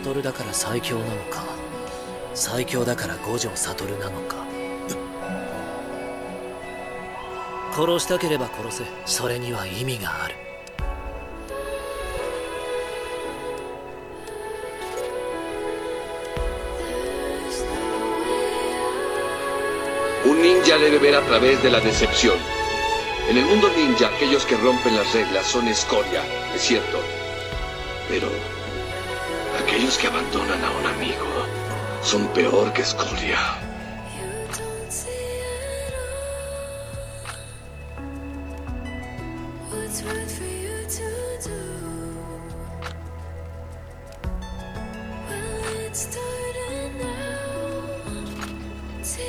悟だから最強なのか最強だから五条悟なのか殺したければ殺せそれには意味がある Un ninja debe ver a través de la decepción. En el mundo ninja, aquellos que rompen las reglas son escoria, es cierto. Pero aquellos que abandonan a un amigo son peor que escoria.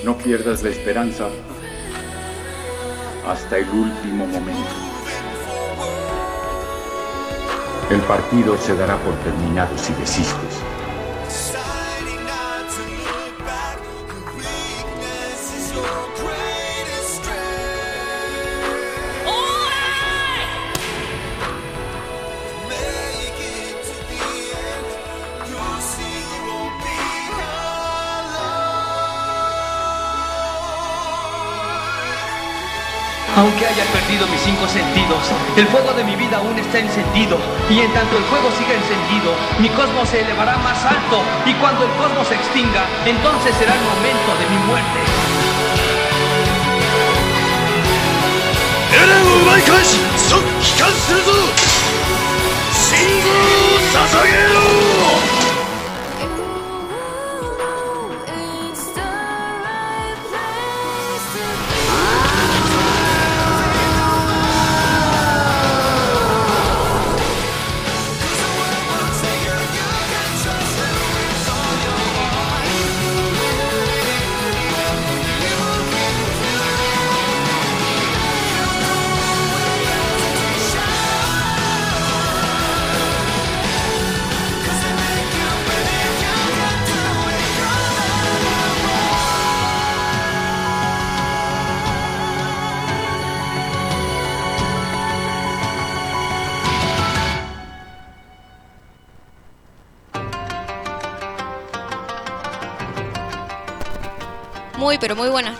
No pierdas la esperanza hasta el último momento. Partido se dará por terminado si desistes. Aunque haya perdido mis cinco sentidos, el fuego de mi vida aún está encendido. Y en tanto el fuego siga encendido, mi cosmos se elevará más alto. Y cuando el cosmos se extinga, entonces será el momento de mi muerte. エ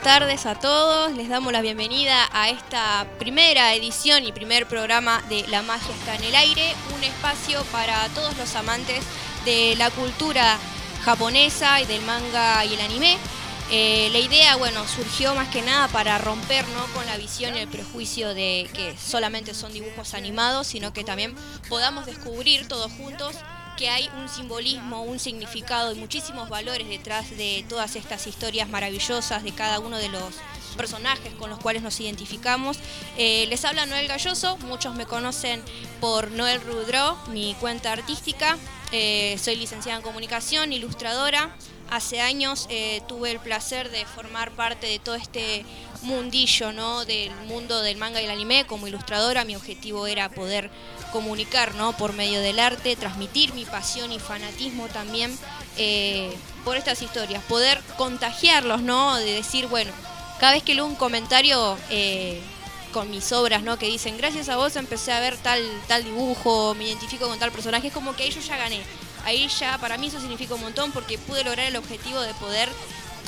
tardes a todos. Les damos la bienvenida a esta primera edición y primer programa de La magia está en el aire, un espacio para todos los amantes de la cultura japonesa y del manga y el anime. Eh, la idea, bueno, surgió más que nada para romper ¿no? con la visión y el prejuicio de que solamente son dibujos animados, sino que también podamos descubrir todos juntos que hay un simbolismo, un significado y muchísimos valores detrás de todas estas historias maravillosas de cada uno de los personajes con los cuales nos identificamos. Eh, les habla Noel Galloso, muchos me conocen por Noel Rudro, mi cuenta artística. Eh, soy licenciada en comunicación, ilustradora. Hace años eh, tuve el placer de formar parte de todo este mundillo, ¿no? Del mundo del manga y el anime como ilustradora. Mi objetivo era poder comunicar, ¿no? Por medio del arte, transmitir mi pasión y fanatismo también eh, por estas historias, poder contagiarlos, ¿no? De decir, bueno, cada vez que leo un comentario eh, con mis obras, ¿no? Que dicen, gracias a vos empecé a ver tal, tal dibujo, me identifico con tal personaje, es como que ahí yo ya gané. Ahí ya, para mí eso significa un montón porque pude lograr el objetivo de poder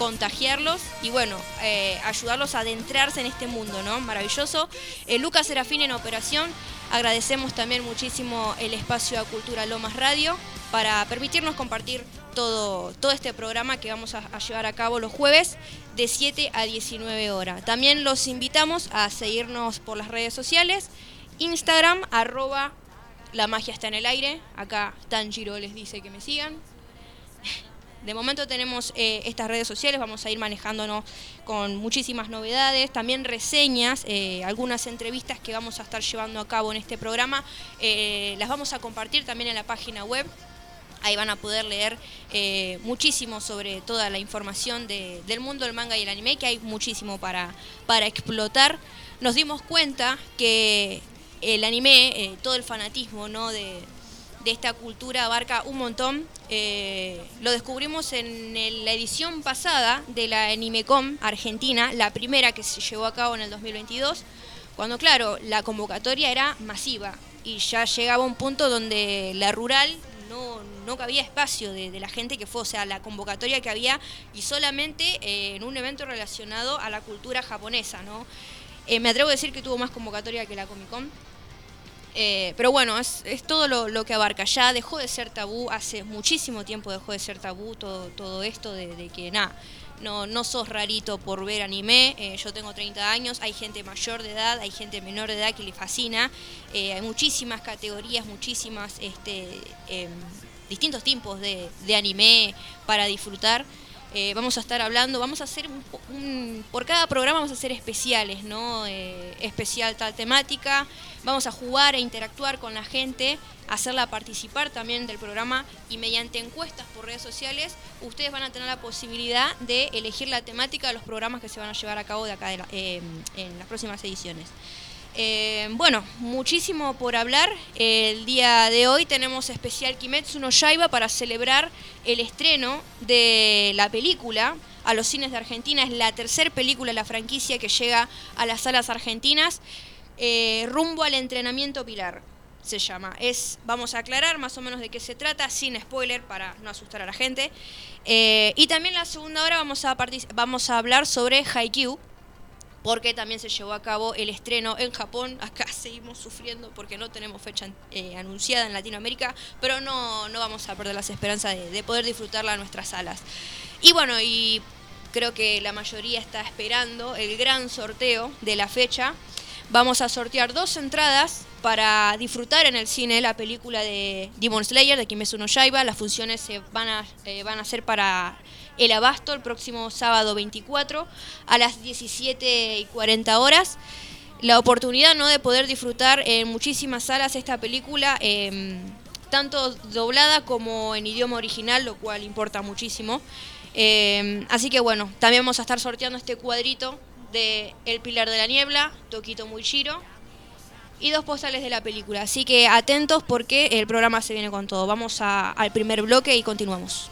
contagiarlos y bueno, eh, ayudarlos a adentrarse en este mundo, ¿no? Maravilloso. Eh, Lucas Serafín en operación. Agradecemos también muchísimo el espacio a Cultura Lomas Radio para permitirnos compartir todo, todo este programa que vamos a, a llevar a cabo los jueves de 7 a 19 horas. También los invitamos a seguirnos por las redes sociales, Instagram, arroba la magia está en el aire. Acá Tanjiro les dice que me sigan. De momento tenemos eh, estas redes sociales, vamos a ir manejándonos con muchísimas novedades, también reseñas, eh, algunas entrevistas que vamos a estar llevando a cabo en este programa, eh, las vamos a compartir también en la página web. Ahí van a poder leer muchísimo sobre toda la información de- del mundo del manga y el anime, que hay muchísimo para, para explotar. Nos dimos cuenta que el anime, todo el fanatismo ¿no? de, de esta cultura abarca un montón. Eh, lo descubrimos en la edición pasada de la Animecom Argentina, la primera que se llevó a cabo en el 2022, cuando claro, la convocatoria era masiva y ya llegaba un punto donde la rural no, no cabía espacio de, de la gente que fue, o sea, la convocatoria que había y solamente eh, en un evento relacionado a la cultura japonesa, ¿no? Eh, me atrevo a decir que tuvo más convocatoria que la Comic Con. Eh, pero bueno, es, es todo lo, que abarca. Ya dejó de ser tabú, hace muchísimo tiempo dejó de ser tabú todo, todo esto de, de que nada, no, no sos rarito por ver anime. Eh, yo tengo 30 años, hay gente mayor de edad, hay gente menor de edad que le fascina. Eh, hay muchísimas categorías, muchísimas este, em, distintos tipos de, de anime para disfrutar. Eh, vamos a estar hablando, vamos a hacer un, un- por cada programa vamos a hacer especiales, ¿no? Eh, especial tal temática, vamos a jugar e interactuar con la gente, hacerla participar también del programa y mediante encuestas por redes sociales ustedes van a tener la posibilidad de elegir la temática de los programas que se van a llevar a cabo de acá eh, en las próximas ediciones. Eh, bueno, muchísimo por hablar. El día de hoy tenemos especial Kimetsu no Yaiba para celebrar el estreno de la película a los cines de Argentina. Es la tercera película de la franquicia que llega a las salas argentinas. Eh, rumbo al entrenamiento pilar se llama. Es, vamos a aclarar más o menos de qué se trata, sin spoiler para no asustar a la gente. Eh, y también la segunda hora vamos a, vamos a hablar sobre Haikyuu, porque también se llevó a cabo el estreno en Japón. Acá seguimos sufriendo porque no tenemos fecha eh, anunciada en Latinoamérica, pero no, no vamos a perder las esperanzas de, de poder disfrutarla en nuestras salas. Y bueno, y creo que la mayoría está esperando el gran sorteo de la fecha. Vamos a sortear dos entradas para disfrutar en el cine la película de Demon Slayer de Kimetsu no Yaiba. Las funciones se van a, eh, van a ser para el Abasto el próximo sábado 24 a las 17 y 40 horas. La oportunidad ¿no? de poder disfrutar en muchísimas salas esta película, eh, tanto doblada como en idioma original, lo cual importa muchísimo. Eh, así que bueno, también vamos a estar sorteando este cuadrito de El Pilar de la Niebla, Toquito Muichiro y dos postales de la película. Así que atentos porque el programa se viene con todo. Vamos al primer bloque y continuamos.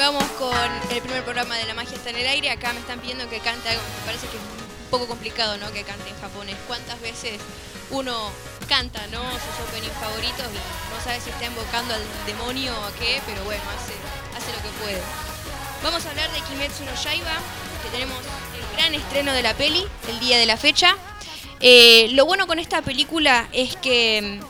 Continuamos con el primer programa de La Magia está en el aire. Acá me están pidiendo que cante algo. Me parece que es un poco complicado, ¿no? Que cante en japonés. ¿Cuántas veces uno canta, ¿no? Sus openings favoritos y no sabe si está invocando al demonio o a qué, pero bueno, hace, lo que puede. Vamos a hablar de Kimetsu no Yaiba, que tenemos el gran estreno de la peli, el día de la fecha. Eh, lo bueno con esta película es que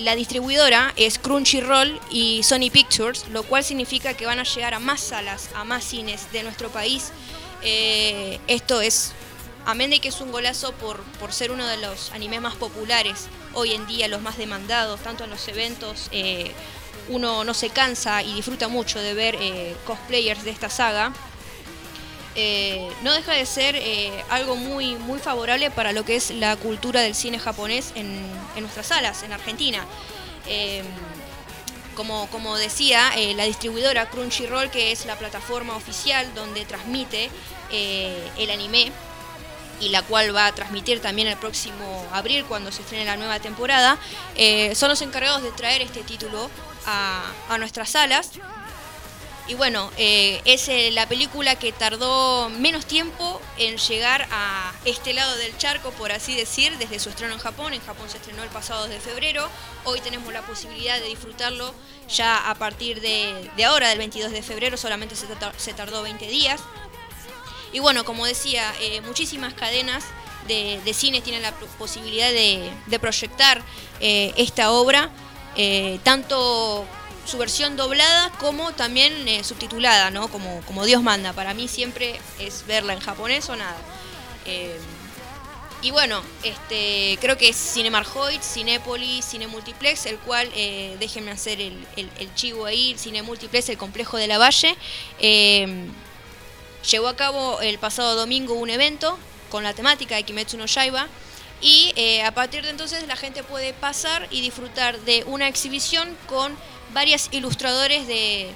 la distribuidora es Crunchyroll y Sony Pictures, lo cual significa que van a llegar a más salas, a más cines de nuestro país. Eh, esto es, amén de que es un golazo por, por ser uno de los animes más populares hoy en día, los más demandados, tanto en los eventos. eh, uno no se cansa y disfruta mucho de ver eh, cosplayers de esta saga. Eh, no deja de ser eh, algo muy, muy favorable para lo que es la cultura del cine japonés en, nuestras salas, en Argentina. Eh, como, como decía, la distribuidora Crunchyroll, que es la plataforma oficial donde transmite el anime, y la cual va a transmitir también el próximo abril cuando se estrene la nueva temporada, son los encargados de traer este título a nuestras salas. Y bueno, eh, es eh, la película que tardó menos tiempo en llegar a este lado del charco, por así decir, desde su estreno en Japón. En Japón se estrenó el pasado de febrero. Hoy tenemos la posibilidad de disfrutarlo ya a partir de, ahora, del 22 de febrero. Solamente se, tar- se tardó 20 días. Y bueno, como decía, eh, muchísimas cadenas de, de cine tienen la posibilidad de, proyectar esta obra, tanto su versión doblada como también eh, subtitulada, ¿no? Como, como Dios manda. Para mí siempre es verla en japonés o nada. Eh, y bueno, este, creo que es Cinemarjoid, Cinépolis, Cine Multiplex, el cual, eh, déjenme hacer el, el, chivo ahí, Cine Multiplex, el complejo de la Valle. eh, llevó a cabo el pasado domingo un evento con la temática de Kimetsu no Yaiba y a partir de entonces la gente puede pasar y disfrutar de una exhibición con varios ilustradores de,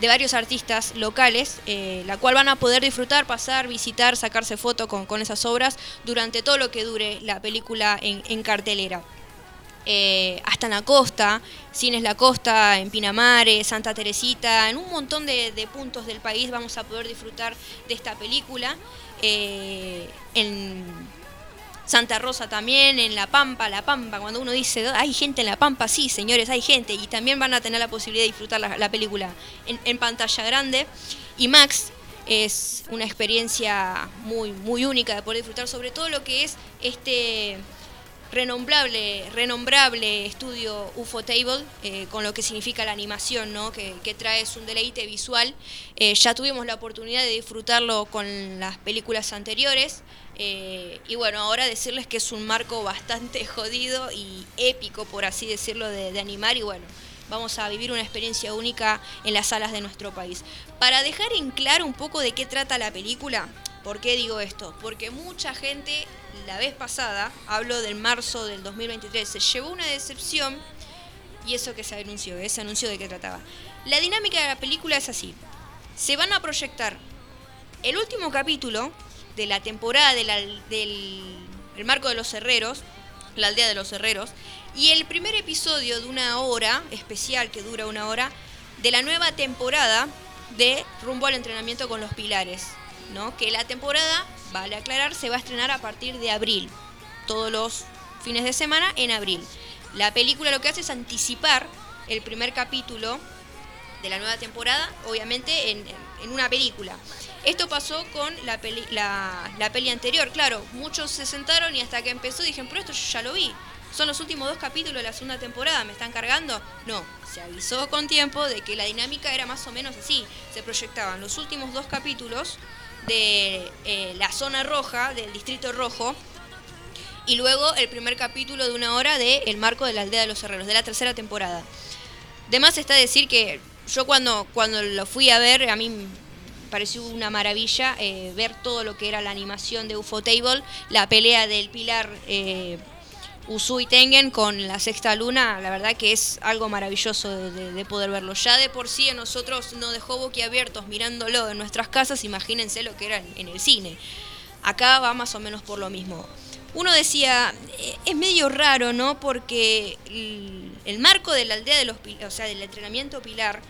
de varios artistas locales, eh, la cual van a poder disfrutar, pasar, visitar, sacarse foto con, con esas obras durante todo lo que dure la película en, cartelera eh, hasta en la costa, Cines La Costa, en Pinamare, Santa Teresita, en un montón de, de puntos del país vamos a poder disfrutar de esta película. Eh, en Santa Rosa también, en La Pampa, La Pampa, cuando uno dice, hay gente en La Pampa, sí, señores, hay gente, y también van a tener la posibilidad de disfrutar la, la película en, pantalla grande. Y Max es una experiencia muy, muy única de poder disfrutar sobre todo lo que es este renombrable, renombrable estudio UFO Table, eh, con lo que significa la animación, ¿no? que, trae un deleite visual. Eh, ya tuvimos la oportunidad de disfrutarlo con las películas anteriores. Eh, y bueno, ahora decirles que es un marco bastante jodido y épico, por así decirlo, de, animar. Y bueno, vamos a vivir una experiencia única en las salas de nuestro país. Para dejar en claro un poco de qué trata la película, ¿por qué digo esto? Porque mucha gente la vez pasada, hablo del marzo del 2023, se llevó una decepción y eso que se anunció, ese anuncio de qué trataba. La dinámica de la película es así. Se van a proyectar el último capítulo de la temporada de del el marco de los herreros, la aldea de los herreros, y el primer episodio de una hora especial que dura una hora de la nueva temporada de Rumbo al entrenamiento con los pilares, ¿no? Que la temporada, vale aclarar, se va a estrenar a partir de abril, todos los fines de semana en abril. La película lo que hace es anticipar el primer capítulo de la nueva temporada, obviamente en, en una película. Esto pasó con la peli, la, la peli anterior, claro, muchos se sentaron y hasta que empezó dijeron, pero esto yo ya lo vi. Son los últimos dos capítulos de la segunda temporada, ¿me están cargando? No, se avisó con tiempo de que la dinámica era más o menos así. Se proyectaban los últimos dos capítulos de eh, la zona roja, del distrito rojo, y luego el primer capítulo de una hora de El marco de la aldea de los herreros, de la tercera temporada. De más está decir que yo cuando, cuando lo fui a ver, a mí pareció una maravilla eh, ver todo lo que era la animación de UFO Table, la pelea del pilar eh, Usui Tengen con la sexta luna, la verdad que es algo maravilloso de, de- de poder verlo. Ya de por sí a nosotros nos dejó boquiabiertos mirándolo en nuestras casas, imagínense lo que era en, el cine. Acá va más o menos por lo mismo. Uno decía, eh, es medio raro, ¿no? Porque el, el marco de la aldea de los o sea, del entrenamiento pilar,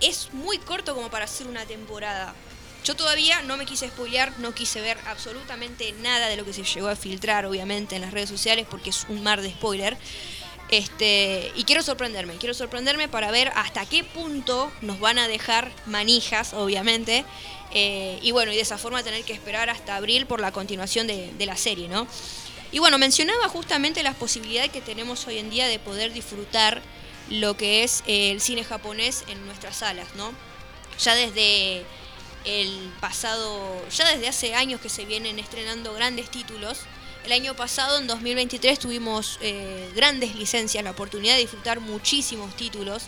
es muy corto como para hacer una temporada. Yo todavía no me quise spoilear, no quise ver absolutamente nada de lo que se llegó a filtrar, obviamente, en las redes sociales, porque es un mar de spoiler. Este, y quiero sorprenderme, quiero sorprenderme para ver hasta qué punto nos van a dejar manijas, obviamente. eh, y bueno, y de esa forma tener que esperar hasta abril por la continuación de, de la serie, ¿no? Y bueno, mencionaba justamente las posibilidades que tenemos hoy en día de poder disfrutar lo que es eh, el cine japonés en nuestras salas, ¿no? Ya desde el pasado, ya desde hace años que se vienen estrenando grandes títulos. El año pasado, en 2023, tuvimos eh, grandes licencias, la oportunidad de disfrutar muchísimos títulos,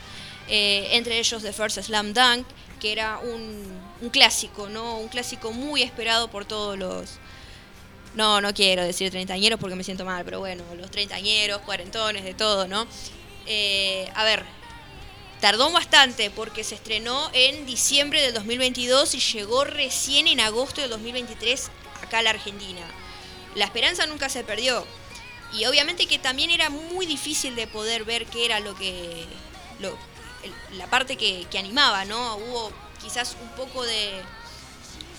eh, entre ellos The First Slam Dunk, que era un, un clásico, ¿no? Un clásico muy esperado por todos los, no, no quiero decir treintañeros porque me siento mal, pero bueno, los treintañeros, cuarentones, de todo, ¿no? Eh, a ver, tardó bastante porque se estrenó en diciembre del 2022 y llegó recién en agosto del 2023 acá a la Argentina. La esperanza nunca se perdió. Y obviamente que también era muy difícil de poder ver qué era lo que. la parte que animaba, ¿no? Hubo quizás un poco de.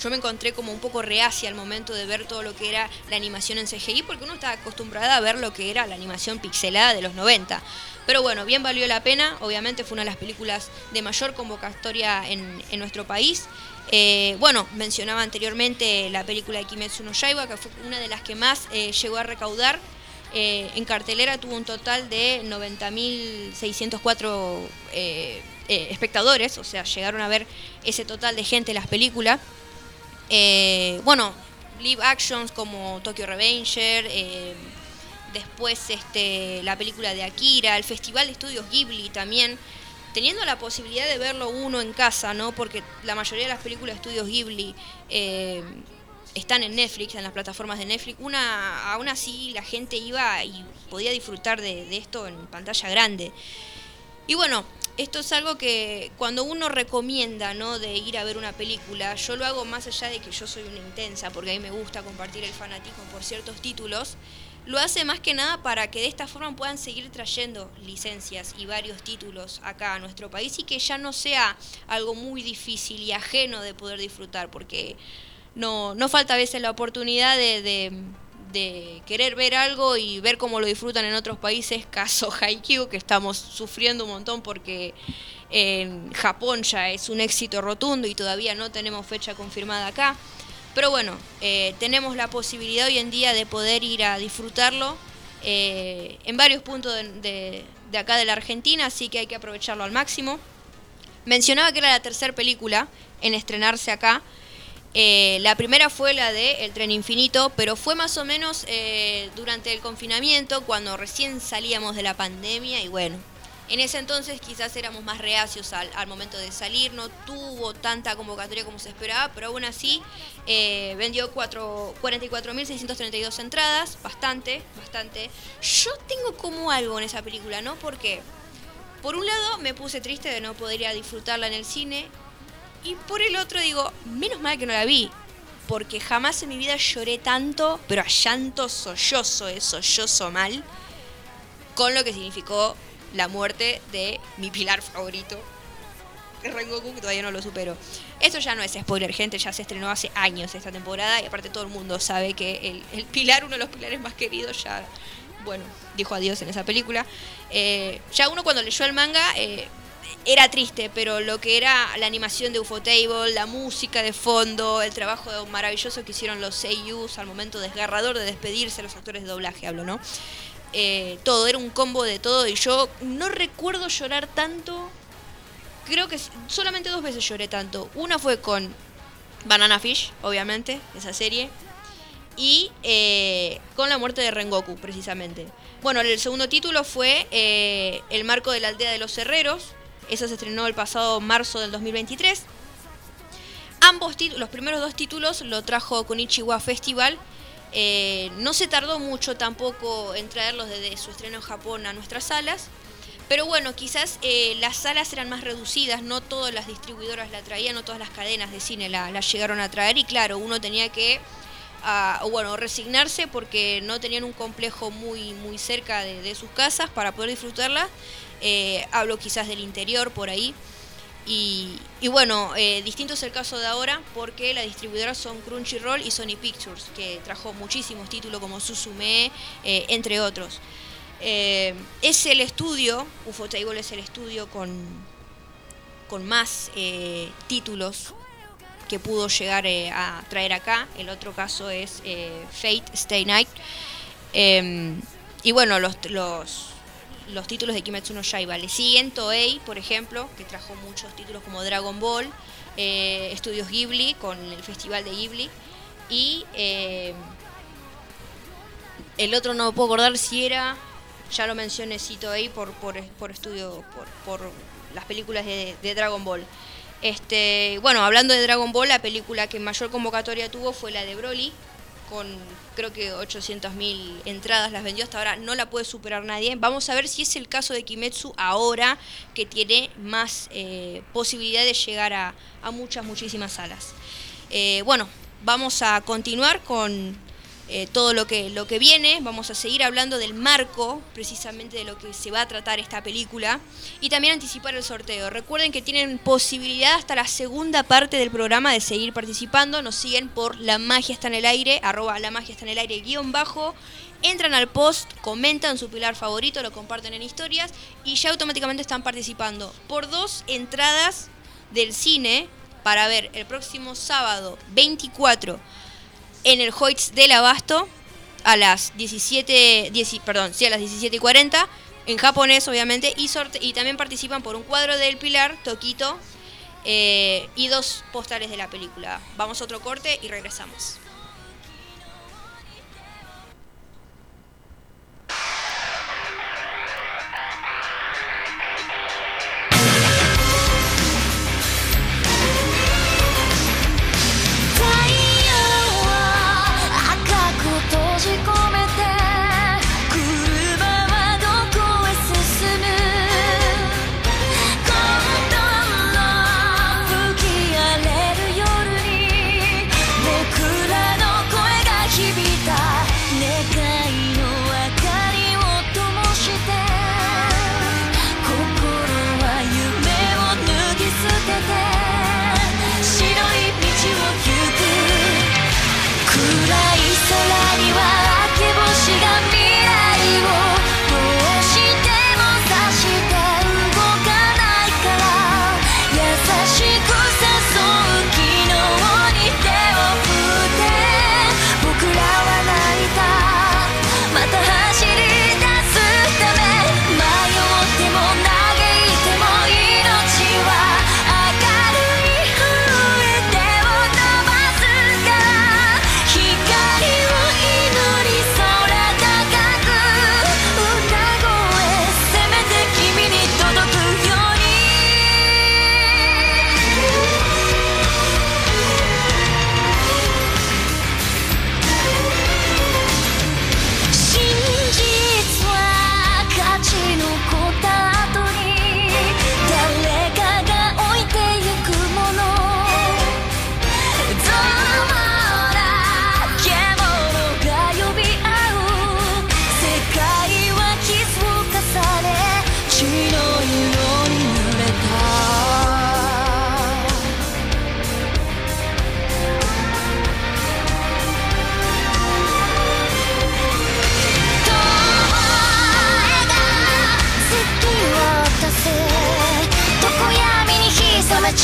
Yo me encontré como un poco reacia al momento de ver todo lo que era la animación en CGI, porque uno estaba acostumbrada a ver lo que era la animación pixelada de los 90. Pero bueno, bien valió la pena. Obviamente fue una de las películas de mayor convocatoria en, en nuestro país. Eh, bueno, mencionaba anteriormente la película de Kimetsu no Yaiba, que fue una de las que más eh, llegó a recaudar. Eh, en cartelera tuvo un total de 90.604 eh, espectadores, o sea, llegaron a ver ese total de gente las películas. Eh, bueno, live actions como Tokyo Revenger, eh, después este, la película de Akira, el Festival de Estudios Ghibli también, teniendo la posibilidad de verlo uno en casa, ¿no? Porque la mayoría de las películas de Estudios Ghibli eh, están en Netflix, en las plataformas de Netflix. Una, aún así la gente iba y podía disfrutar de, de esto en pantalla grande. Y bueno, esto es algo que cuando uno recomienda, ¿no? De ir a ver una película, yo lo hago más allá de que yo soy una intensa, porque a mí me gusta compartir el fanatismo por ciertos títulos. Lo hace más que nada para que de esta forma puedan seguir trayendo licencias y varios títulos acá a nuestro país y que ya no sea algo muy difícil y ajeno de poder disfrutar, porque no, no falta a veces la oportunidad de, de- de querer ver algo y ver cómo lo disfrutan en otros países, caso Haikyuu, que estamos sufriendo un montón porque en Japón ya es un éxito rotundo y todavía no tenemos fecha confirmada acá. Pero bueno, eh, tenemos la posibilidad hoy en día de poder ir a disfrutarlo eh, en varios puntos de, de- de acá de la Argentina, así que hay que aprovecharlo al máximo. Mencionaba que era la tercera película en estrenarse acá. Eh, la primera fue la de El Tren Infinito, pero fue más o menos eh, durante el confinamiento, cuando recién salíamos de la pandemia y bueno, en ese entonces quizás éramos más reacios al, momento de salir, no tuvo tanta convocatoria como se esperaba, pero aún así eh, vendió cuatro- 44.632 entradas, bastante, bastante. Yo tengo como algo en esa película, ¿no? Porque por un lado me puse triste de no poder disfrutarla en el cine, y por el otro digo, menos mal que no la vi. Porque jamás en mi vida lloré tanto, pero a llanto sollozo, eh, sollozo mal, con lo que significó la muerte de mi pilar favorito, Rengoku, que todavía no lo supero. Esto ya no es spoiler, gente, ya se estrenó hace años esta temporada y aparte todo el mundo sabe que el, el pilar, uno de los pilares más queridos, ya, bueno, dijo adiós en esa película. Eh, ya uno cuando leyó el manga eh, era triste, pero lo que era la animación de Ufotable, la música de fondo, el trabajo maravilloso que hicieron los seiyus al momento desgarrador de despedirse, los actores de doblaje hablo, ¿no? Eh, todo, era un combo de todo y yo no recuerdo llorar tanto creo que solamente dos veces lloré tanto. Una fue con Banana Fish, obviamente, esa serie. Y eh, con la muerte de Rengoku, precisamente. Bueno, el segundo título fue eh, El marco de la aldea de los herreros. Esa se estrenó el pasado marzo del 2023. Ambos títulos, los primeros dos títulos lo trajo Konichiwa Festival. Eh, no se tardó mucho tampoco en traerlos desde su estreno en Japón a nuestras salas. Pero bueno, quizás eh, las salas eran más reducidas, no todas las distribuidoras la traían, no todas las cadenas de cine la, la llegaron a traer y claro, uno tenía que, o bueno, resignarse porque no tenían un complejo muy, muy cerca de, sus casas para poder disfrutarla. Eh, hablo quizás del interior por ahí. Y, y bueno, eh, distinto es el caso de ahora porque las distribuidoras son Crunchyroll y Sony Pictures, que trajo muchísimos títulos como Suzume, eh, entre otros. Es el estudio, Ufotable es el estudio con, con más títulos que pudo llegar eh, a traer acá. El otro caso es eh, Fate Stay Night. Eh, y bueno, los, los, los títulos de Kimetsu no Yaiba le siguen Toei, por ejemplo, que trajo muchos títulos como Dragon Ball, eh, Estudios Ghibli con el Festival de Ghibli y eh, el otro no puedo acordar si era, ya lo mencioné, sí, Toei por, por, por estudio, por, por las películas de Dragon Ball. Este, bueno, hablando de Dragon Ball, la película que mayor convocatoria tuvo fue la de Broly, con creo que 800.000 entradas las vendió hasta ahora, no la puede superar nadie. Vamos a ver si es el caso de Kimetsu ahora que tiene más eh, posibilidad de llegar a, muchas, muchísimas salas. Eh, bueno, vamos a continuar con eh, todo lo que, lo que viene, vamos a seguir hablando del marco, precisamente de lo que se va a tratar esta película, y también anticipar el sorteo. Recuerden que tienen posibilidad hasta la segunda parte del programa de seguir participando, nos siguen por La Magia está en el aire, arroba La Magia está en el aire guion bajo, entran al post, comentan su pilar favorito, lo comparten en historias, y ya automáticamente están participando. Por dos entradas del cine para ver el próximo sábado 24 en el Hoyts del Abasto a las 17, 10 perdón, sí, a las 17 y 40 en japonés obviamente y, sorte y también participan por un cuadro del Pilar, Toquito eh, y dos postales de la película. Vamos a otro corte y regresamos.「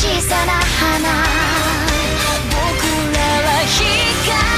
小さな花。僕らは光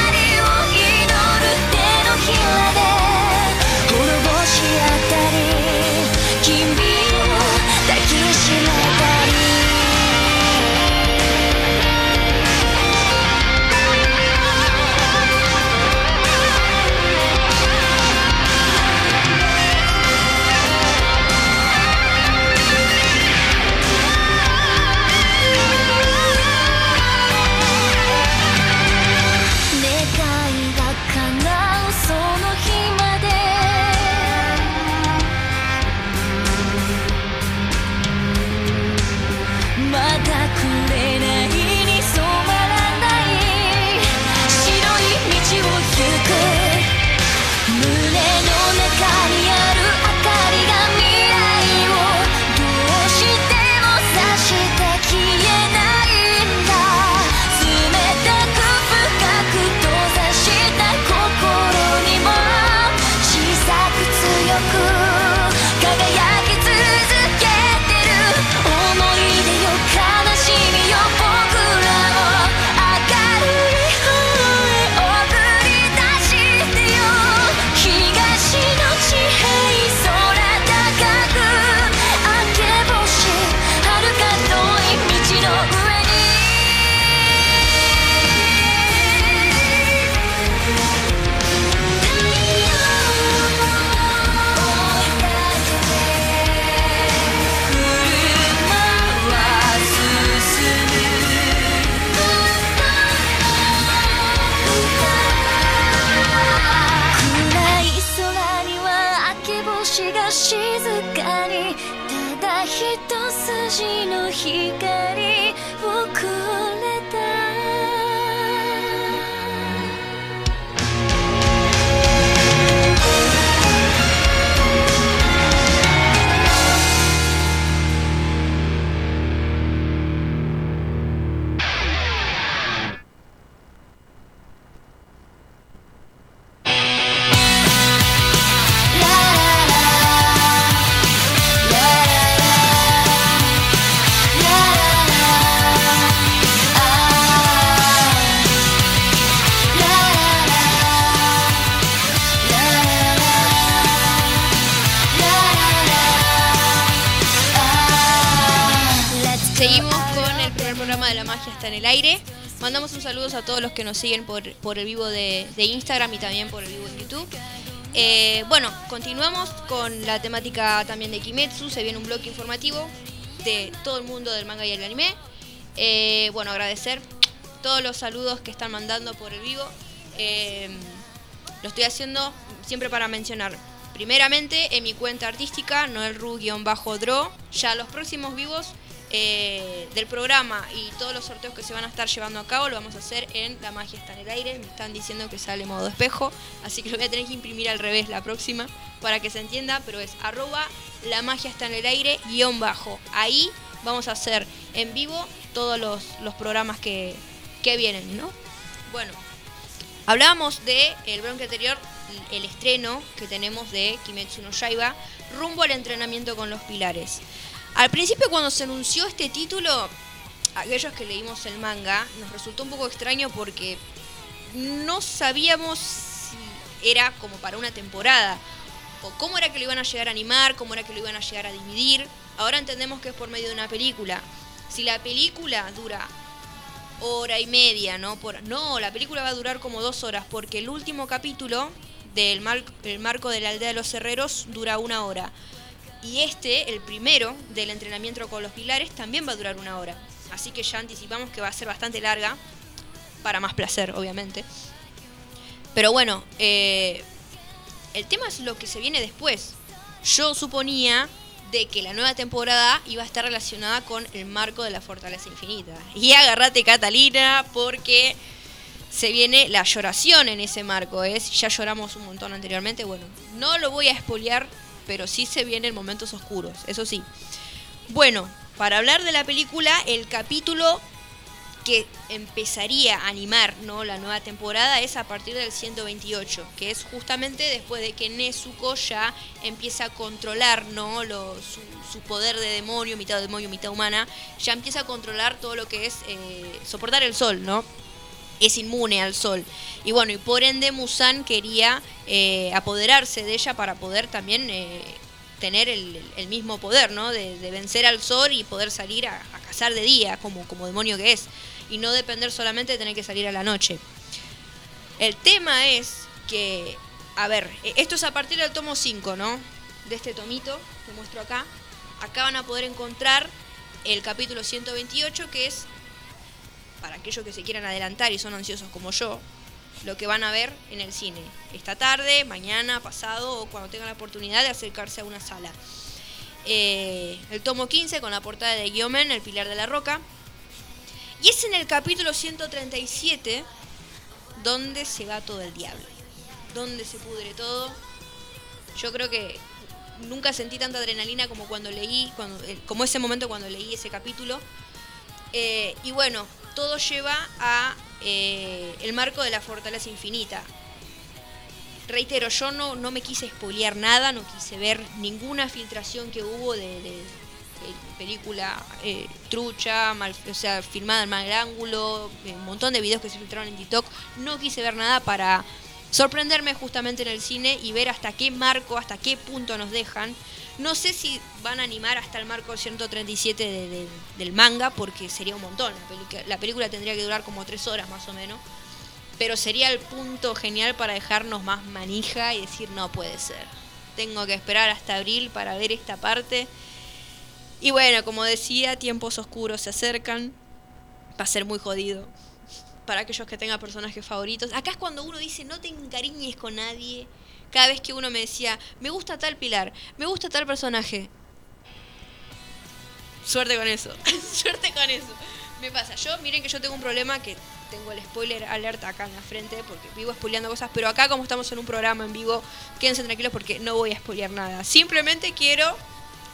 Mandamos un saludo a todos los que nos siguen por, por el vivo de, de Instagram y también por el vivo en YouTube. Eh, bueno, continuamos con la temática también de Kimetsu. Se viene un bloque informativo de todo el mundo del manga y el anime. Eh, bueno, agradecer todos los saludos que están mandando por el vivo. Eh, lo estoy haciendo siempre para mencionar. Primeramente en mi cuenta artística, noelru-dro. Ya los próximos vivos eh, del programa y todos los sorteos que se van a estar llevando a cabo lo vamos a hacer en La Magia está en el aire. Me están diciendo que sale modo espejo, así que lo voy a tener que imprimir al revés la próxima para que se entienda, pero es arroba La Magia está en el aire guion bajo. Ahí vamos a hacer en vivo todos los, los programas que, que vienen, ¿no? Bueno, hablábamos de el bronque anterior, el estreno que tenemos de Kimetsu no Yaiba rumbo al entrenamiento con los pilares. Al principio cuando se anunció este título, aquellos que leímos el manga, nos resultó un poco extraño porque no sabíamos si era como para una temporada o cómo era que lo iban a llegar a animar, cómo era que lo iban a llegar a dividir. Ahora entendemos que es por medio de una película. Si la película dura hora y media, ¿no? Por, no, la película va a durar como dos horas porque el último capítulo del el marco de la aldea de los herreros dura una hora. Y este, el primero del entrenamiento con los pilares, también va a durar una hora. Así que ya anticipamos que va a ser bastante larga, para más placer, obviamente. Pero bueno, eh, el tema es lo que se viene después. Yo suponía de que la nueva temporada iba a estar relacionada con el marco de la Fortaleza Infinita. Y agárrate Catalina, porque se viene la lloración en ese marco. Es, ya lloramos un montón anteriormente. Bueno, no lo voy a espolear, pero sí se vienen momentos oscuros, eso sí. Bueno, para hablar de la película, el capítulo que empezaría a animar ¿no? la nueva temporada es a partir del 128, que es justamente después de que Nezuko ya empieza a controlar ¿no? Su poder de demonio, mitad demonio, mitad humana, ya empieza a controlar todo lo que es eh, soportar el sol, ¿no? Es inmune al sol. Y bueno, y por ende Musan quería eh, apoderarse de ella para poder también eh, tener el, mismo poder, ¿no? De, vencer al sol y poder salir a, a cazar de día, como, como demonio que es. Y no depender solamente de tener que salir a la noche. El tema es que, a ver, e- esto es a partir del tomo 5, ¿no? De este tomito que muestro acá. Acá van a poder encontrar el capítulo 128, que es para aquellos que se quieran adelantar y son ansiosos como yo, lo que van a ver en el cine. Esta tarde, mañana, pasado o cuando tengan la oportunidad de acercarse a una sala. Eh, el tomo 15 con la portada de Guiomen, El Pilar de la Roca. Y es en el capítulo 137 donde se va todo el diablo. Donde se pudre todo. Yo creo que nunca sentí tanta adrenalina como cuando leí, cuando, eh, como ese momento cuando leí ese capítulo. Eh, y bueno, todo lleva a eh, el marco de la fortaleza infinita. Reitero, yo no, no me quise spoilear nada, no quise ver ninguna filtración que hubo de, película eh, trucha, o sea, filmada en mal ángulo, eh, un montón de videos que se filtraron en TikTok. No quise ver nada para sorprenderme justamente en el cine y ver hasta qué marco, hasta qué punto nos dejan. No sé si van a animar hasta el marco 137 de- de- del manga, porque sería un montón. La, la película tendría que durar como tres horas más o menos. Pero sería el punto genial para dejarnos más manija y decir, no puede ser. Tengo que esperar hasta abril para ver esta parte. Y bueno, como decía, tiempos oscuros se acercan. Va a ser muy jodido. Para aquellos que tengan personajes favoritos. Acá es cuando uno dice, no te encariñes con nadie. Cada vez que uno me decía, me gusta tal pilar, me gusta tal personaje. Suerte con eso. Suerte con eso. Me pasa. Yo, miren que yo tengo un problema que tengo el spoiler alerta acá en la frente porque vivo spoileando cosas, pero acá como estamos en un programa en vivo, quédense tranquilos porque no voy a spoilear nada. Simplemente quiero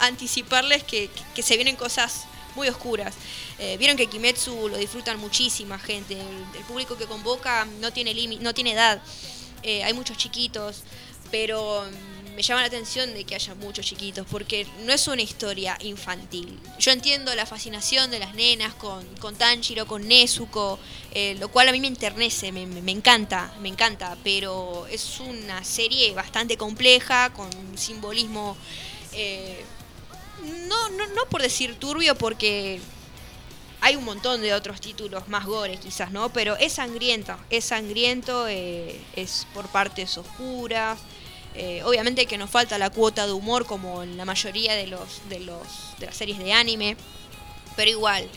anticiparles que, que- se vienen cosas muy oscuras. Eh, Vieron que Kimetsu lo disfrutan muchísima gente. El, público que convoca no tiene no tiene edad. Eh, hay muchos chiquitos, pero mm, me llama la atención de que haya muchos chiquitos, porque no es una historia infantil. Yo entiendo la fascinación de las nenas con, con Tanjiro, con Nezuko, eh, lo cual a mí me me- me encanta, me encanta, pero es una serie bastante compleja, con un simbolismo, eh, no, no, no por decir turbio, porque hay un montón de otros títulos más gore quizás, ¿no? Pero es sangriento, es sangriento, eh, es por partes oscuras. Eh, obviamente que nos falta la cuota de humor como en la mayoría de los de los de las series de anime, pero igual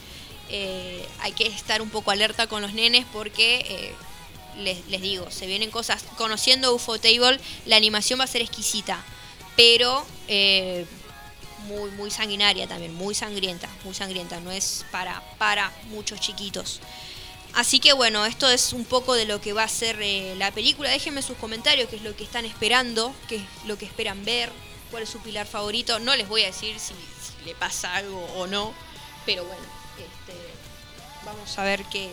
eh, hay que estar un poco alerta con los nenes porque eh, les, les digo, se vienen cosas. Conociendo UFO Table, la animación va a ser exquisita, pero muy, muy sanguinaria también, muy sangrienta, muy sangrienta. No es para, para muchos chiquitos. Así que bueno, esto es un poco de lo que va a ser eh, la película. Déjenme sus comentarios, qué es lo que están esperando, qué es lo que esperan ver, cuál es su pilar favorito. No les voy a decir si, le pasa algo o no, pero bueno, este, vamos a ver qué,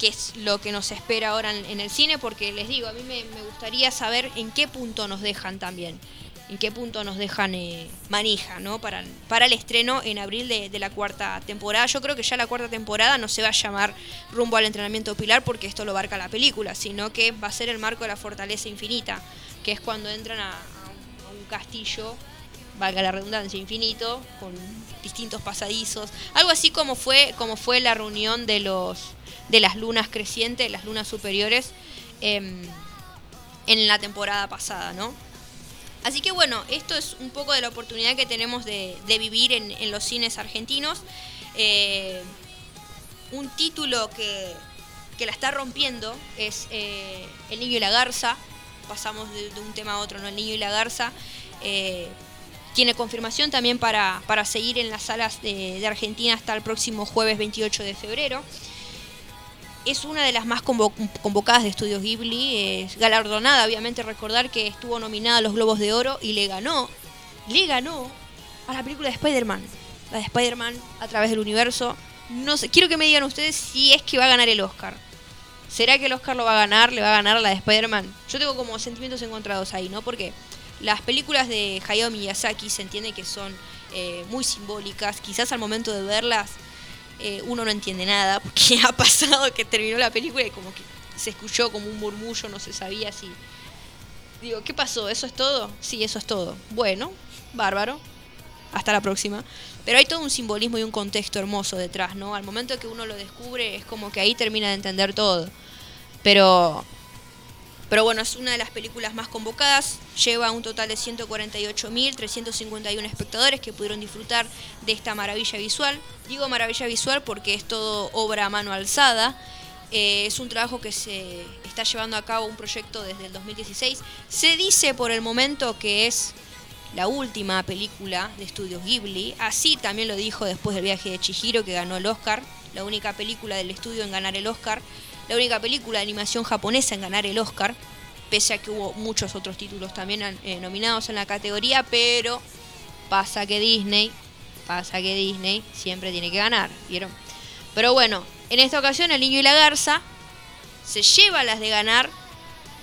es lo que nos espera ahora en, el cine, porque les digo, a mí me gustaría saber en qué punto nos dejan también, en qué punto nos dejan eh, manija, ¿no? Para, el estreno en abril de, la cuarta temporada. Yo creo que ya la cuarta temporada no se va a llamar rumbo al entrenamiento pilar porque esto lo abarca la película, sino que va a ser el marco de la fortaleza infinita, que es cuando entran a, a un, a un castillo valga la redundancia, infinito, con distintos pasadizos. Algo así como fue, como fue la reunión de los de las lunas crecientes, las lunas superiores, em, en la temporada pasada, ¿no? Así que bueno, esto es un poco de la oportunidad que tenemos de, vivir en, los cines argentinos. Eh, un título que, que la está rompiendo es eh, El Niño y la Garza. Pasamos de, de un tema a otro, ¿no? El Niño y la Garza. Eh, tiene confirmación también para, para seguir en las salas de, de Argentina hasta el próximo jueves 28 de febrero. Es una de las más convo- convocadas de Estudios Ghibli, es galardonada, obviamente recordar que estuvo nominada a los Globos de Oro y le ganó, le ganó a la película de Spider-Man, la de Spider-Man a través del universo. No sé, quiero que me digan ustedes si es que va a ganar el Oscar. ¿Será que el Oscar lo va a ganar? ¿Le va a ganar la de Spider-Man? Yo tengo como sentimientos encontrados ahí, ¿no? Porque las películas de Hayao Miyazaki se entiende que son eh, muy simbólicas. Quizás al momento de verlas eh, uno no entiende nada, porque ha pasado que terminó la película y como que se escuchó como un murmullo, no se sabía si... Digo, ¿qué pasó? ¿Eso es todo? Sí, eso es todo. Bueno, bárbaro. Hasta la próxima. Pero hay todo un simbolismo y un contexto hermoso detrás, ¿no? Al momento que uno lo descubre es como que ahí termina de entender todo. Pero pero bueno, es una de las películas más convocadas. Lleva un total de 148.351 espectadores que pudieron disfrutar de esta maravilla visual. Digo maravilla visual porque es todo obra a mano alzada. Eh, es un trabajo que se está llevando a cabo un proyecto desde el 2016. Se dice por el momento que es la última película de estudios Ghibli. Así también lo dijo después del viaje de Chihiro que ganó el Oscar. La única película del estudio en ganar el Oscar la única película de animación japonesa en ganar el Oscar, pese a que hubo muchos otros títulos también eh, nominados en la categoría, pero pasa que Disney, pasa que Disney siempre tiene que ganar, ¿vieron? Pero bueno, en esta ocasión el niño y la garza se lleva las de ganar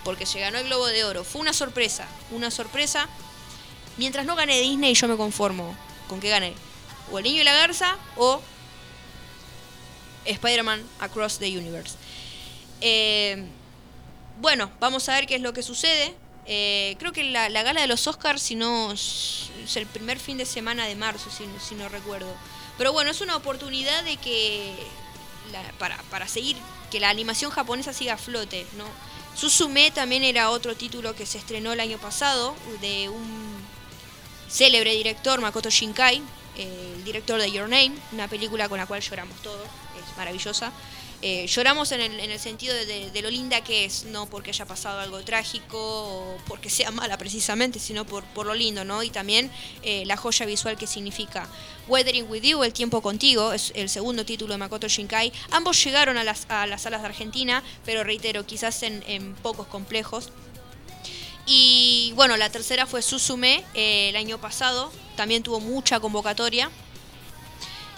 porque se ganó el Globo de Oro. Fue una sorpresa, una sorpresa. Mientras no gane Disney yo me conformo con que gane o el niño y la garza o Spider-Man Across the Universe. Eh, bueno, vamos a ver qué es lo que sucede. Eh, creo que la, la, gala de los Oscars, si no, es el primer fin de semana de marzo, si, no recuerdo. Pero bueno, es una oportunidad de que, para, para seguir, que la animación japonesa siga a flote, ¿no? Susume también era otro título que se estrenó el año pasado, de un célebre director, Makoto Shinkai, eh, el director de Your Name, una película con la cual lloramos todos, es maravillosa. Eh, lloramos en el, en el sentido de, lo linda que es, no porque haya pasado algo trágico o porque sea mala precisamente, sino por, lo lindo, ¿no? Y también eh, la joya visual que significa Weathering with You, El tiempo contigo, es el segundo título de Makoto Shinkai. Ambos llegaron a las, a las salas de Argentina, pero reitero, quizás en, en pocos complejos. Y bueno, la tercera fue Susume eh, el año pasado, también tuvo mucha convocatoria.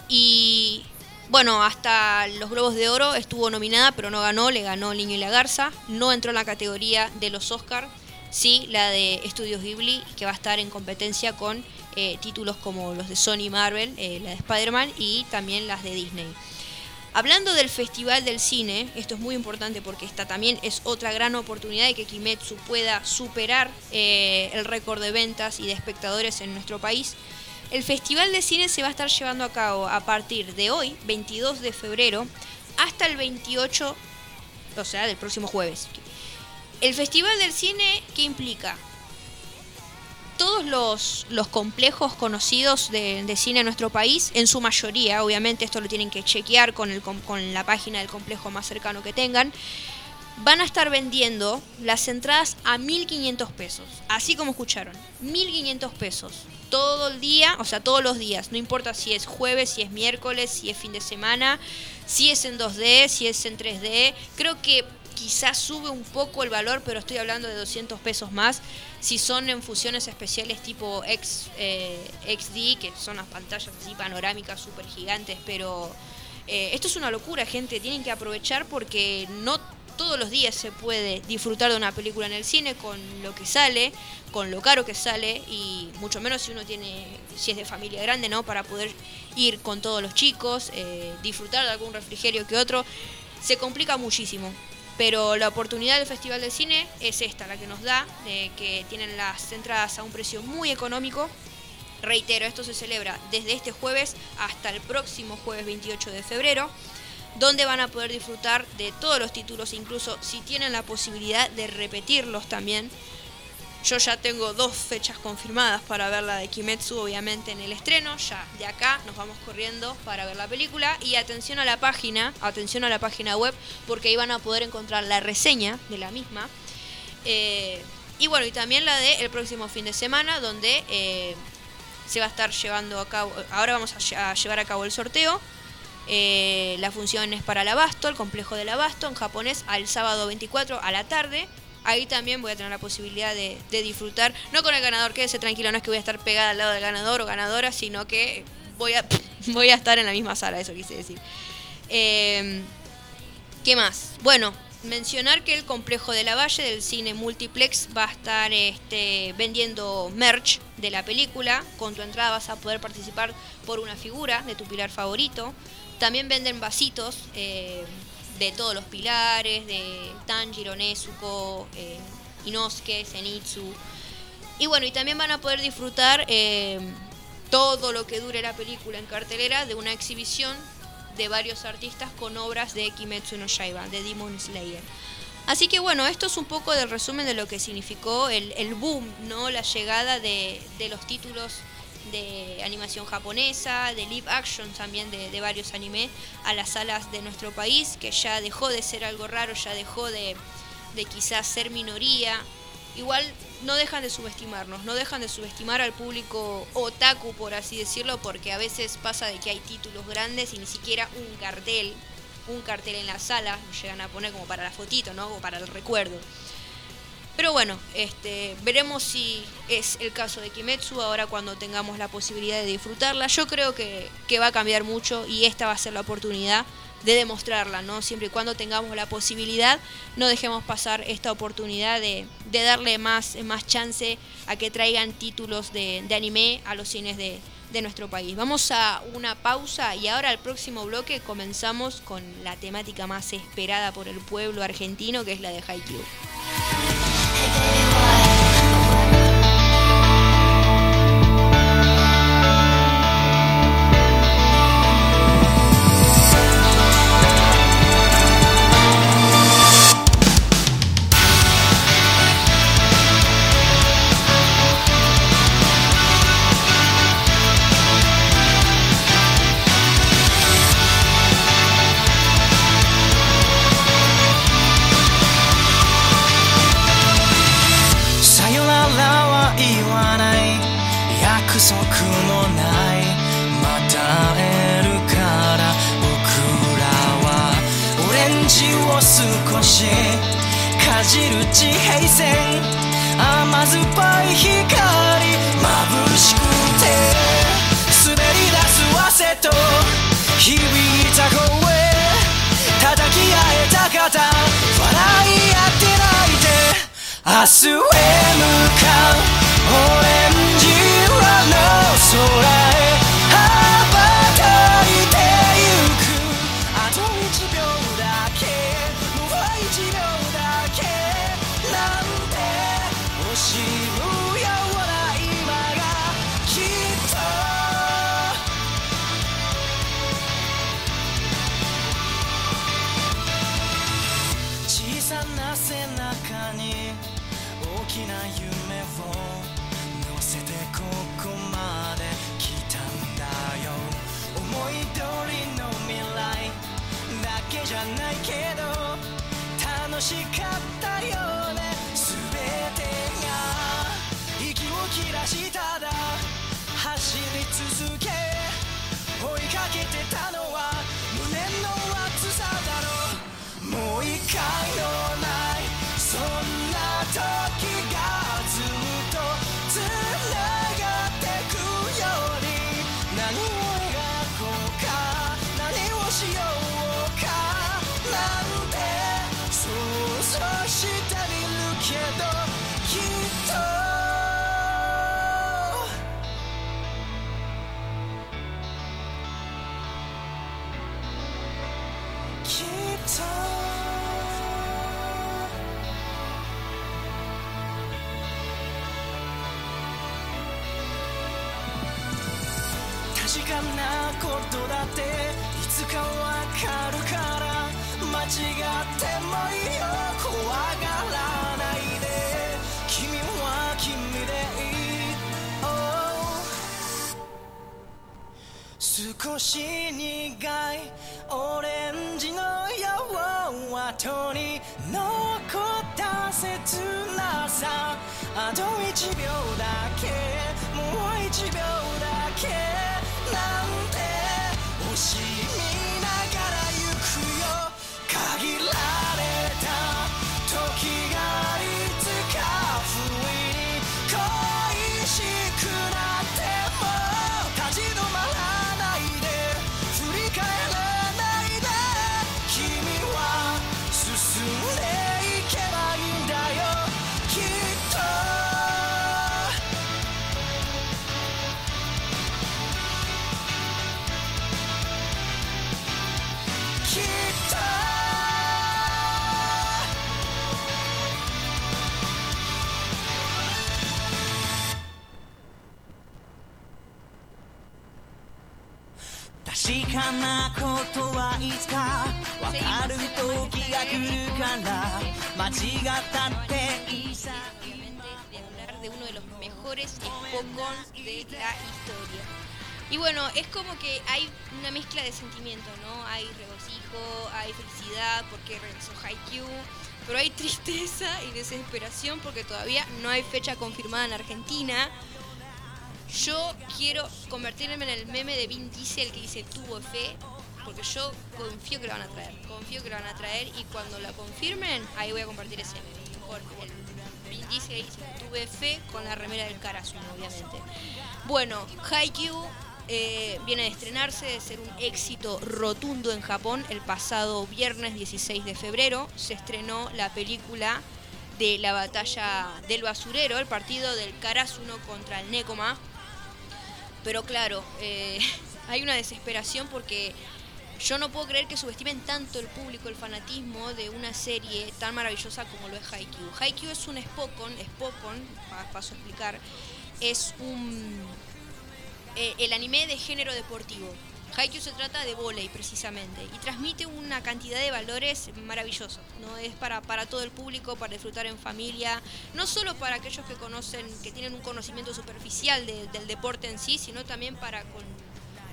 Y bueno, hasta los Globos de Oro estuvo nominada, pero no ganó, le ganó Niño y la Garza. No entró en la categoría de los Oscars, sí la de Estudios Ghibli, que va a estar en competencia con eh, títulos como los de Sony Marvel, eh, la de Spider-Man y también las de Disney. Hablando del Festival del Cine, esto es muy importante porque esta también es otra gran oportunidad de que Kimetsu pueda superar eh, el récord de ventas y de espectadores en nuestro país. El Festival de Cine se va a estar llevando a cabo a partir de hoy, 22 de febrero, hasta el 28, o sea, del próximo jueves. El Festival del Cine, ¿qué implica? Todos los, los complejos conocidos de, de cine en nuestro país, en su mayoría, obviamente esto lo tienen que chequear con, el, con la página del complejo más cercano que tengan, van a estar vendiendo las entradas a 1.500 pesos. Así como escucharon, 1.500 pesos. Todo el día, o sea, todos los días. No importa si es jueves, si es miércoles, si es fin de semana, si es en 2D, si es en 3D. Creo que quizás sube un poco el valor, pero estoy hablando de 200 pesos más. Si son en fusiones especiales tipo X, eh, XD, que son las pantallas así panorámicas súper gigantes, pero eh, esto es una locura, gente. Tienen que aprovechar porque no todos los días se puede disfrutar de una película en el cine con lo que sale, con lo caro que sale y mucho menos si uno tiene, si es de familia grande, ¿no? Para poder ir con todos los chicos, eh, disfrutar de algún refrigerio que otro. Se complica muchísimo. Pero la oportunidad del Festival de Cine es esta, la que nos da, que tienen las entradas a un precio muy económico. Reitero, esto se celebra desde este jueves hasta el próximo jueves 28 de febrero donde van a poder disfrutar de todos los títulos, incluso si tienen la posibilidad de repetirlos también. Yo ya tengo dos fechas confirmadas para ver la de Kimetsu, obviamente en el estreno. Ya de acá nos vamos corriendo para ver la película. Y atención a la página, atención a la página web, porque ahí van a poder encontrar la reseña de la misma. Eh, y bueno, y también la de el próximo fin de semana, donde eh, se va a estar llevando a cabo. Ahora vamos a lle- a llevar a cabo el sorteo. Eh, la función es para el Abasto, el complejo del Abasto, en japonés, al sábado 24 a la tarde. Ahí también voy a tener la posibilidad de, disfrutar, no con el ganador, quédese tranquilo, no es que voy a estar pegada al lado del ganador o ganadora, sino que voy a, voy a estar en la misma sala, eso quise decir. Eh, ¿Qué más? Bueno, mencionar que el complejo de la Valle del cine multiplex va a estar este, vendiendo merch de la película. Con tu entrada vas a poder participar por una figura de tu pilar favorito. También venden vasitos eh, de todos los pilares, de Tanjiro, Nezuko, eh, Inosuke, Zenitsu. Y bueno, y también van a poder disfrutar eh, todo lo que dure la película en cartelera de una exhibición de varios artistas con obras de Kimetsu no Yaiba, de Demon Slayer. Así que bueno, esto es un poco del resumen de lo que significó el, el boom, ¿no? La llegada de, de los títulos de animación japonesa, de live action también de, varios anime a las salas de nuestro país, que ya dejó de ser algo raro, ya dejó de, de quizás ser minoría. Igual no dejan de subestimarnos, no dejan de subestimar al público otaku, por así decirlo, porque a veces pasa de que hay títulos grandes y ni siquiera un cartel, un cartel en la sala, lo llegan a poner como para la fotito, ¿no? O para el recuerdo. Pero bueno, este, veremos si es el caso de Kimetsu ahora cuando tengamos la posibilidad de disfrutarla. Yo creo que, que va a cambiar mucho y esta va a ser la oportunidad de demostrarla, ¿no? Siempre y cuando tengamos la posibilidad, no dejemos pasar esta oportunidad de, de darle más, más chance a que traigan títulos de, anime a los cines de, de nuestro país. Vamos a una pausa y ahora al próximo bloque comenzamos con la temática más esperada por el pueblo argentino, que es la de Haikyuu. Música 少しかじる地平線甘酸っぱい光眩しくて滑り出す汗と響いた声叩き合えた方笑い合って泣いて明日へ向かう。オレンジ色の空へ。しかったよね。全てが息を切らしただ。走り続け。追いかけてたのは胸の熱さだろ。うもう一回のない。そんな時。少し苦いオレンジの夜を後に残った切なさ。あと1秒だけもう1秒だけ。Obviamente, de hablar de uno de los mejores Spokons de la historia. Y bueno, es como que hay una mezcla de sentimientos, ¿no? Hay regocijo, hay felicidad porque regresó Haikyuu, pero hay tristeza y desesperación porque todavía no hay fecha confirmada en Argentina. Yo quiero convertirme en el meme de Vin Diesel que dice tuvo fe, porque yo confío que lo van a traer, confío que lo van a traer y cuando la confirmen, ahí voy a compartir ese. Mejor el dice tuve fe con la remera del Karasuno, obviamente. Bueno, Haikyuu eh, viene de estrenarse, de ser un éxito rotundo en Japón. El pasado viernes 16 de febrero se estrenó la película de la batalla del basurero, el partido del Karasuno contra el Nekoma. Pero claro, eh, hay una desesperación porque yo no puedo creer que subestimen tanto el público, el fanatismo de una serie tan maravillosa como lo es Haikyuu. Haikyuu es un Spokon, Spokon, pa- paso a explicar, es un eh, el anime de género deportivo. Haikyuu se trata de volei precisamente y transmite una cantidad de valores maravillosos. No es para, para todo el público, para disfrutar en familia, no solo para aquellos que conocen, que tienen un conocimiento superficial de- del deporte en sí, sino también para con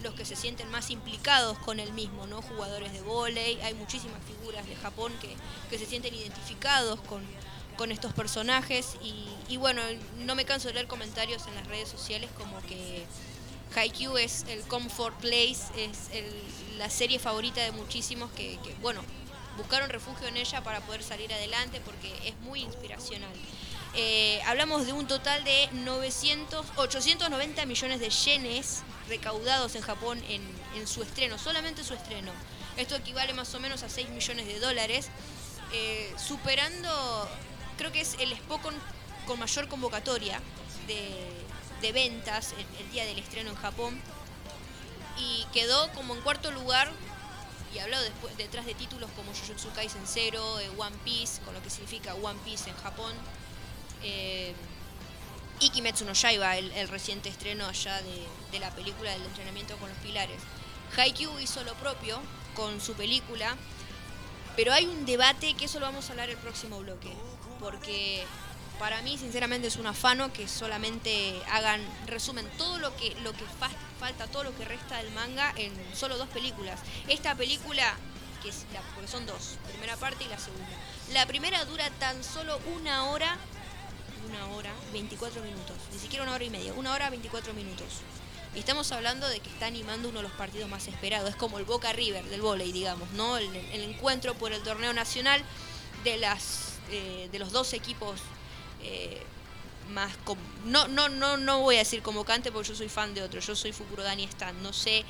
los que se sienten más implicados con el mismo, ¿no? Jugadores de volei, hay muchísimas figuras de Japón que, que se sienten identificados con, con estos personajes y, y bueno, no me canso de leer comentarios en las redes sociales como que Haikyuu es el comfort place, es el- la serie favorita de muchísimos que, que, bueno, buscaron refugio en ella para poder salir adelante porque es muy inspiracional. Eh, hablamos de un total de 900, 890 millones de yenes recaudados en Japón en, su estreno, solamente su estreno. Esto equivale más o menos a 6 millones de dólares, eh, superando, creo que es el Spokon con mayor convocatoria de, ventas el, día del estreno en Japón. Y quedó como en cuarto lugar y hablado después, detrás de títulos como Jujutsu Kaisen Zero, eh, One Piece, con lo que significa One Piece en Japón, eh, y no Yaiba, el, reciente estreno allá de, la película del entrenamiento con los pilares. Haikyuu hizo lo propio con su película, pero hay un debate que eso lo vamos a hablar el próximo bloque, porque Para mí, sinceramente, es un afano que solamente hagan, resumen todo lo que, lo que fa- falta, todo lo que resta del manga en solo dos películas. Esta película, que porque son dos, primera parte y la segunda. La primera dura tan solo una hora, una hora, 24 minutos, ni siquiera una hora y media, una hora, 24 minutos. Y estamos hablando de que está animando uno de los partidos más esperados. Es como el Boca River del vóley, digamos, ¿no? El, encuentro por el torneo nacional de las eh, de los dos equipos eh, más com- no no no no voy a decir convocante porque yo soy fan de otro yo soy Fukurodani Stan no sé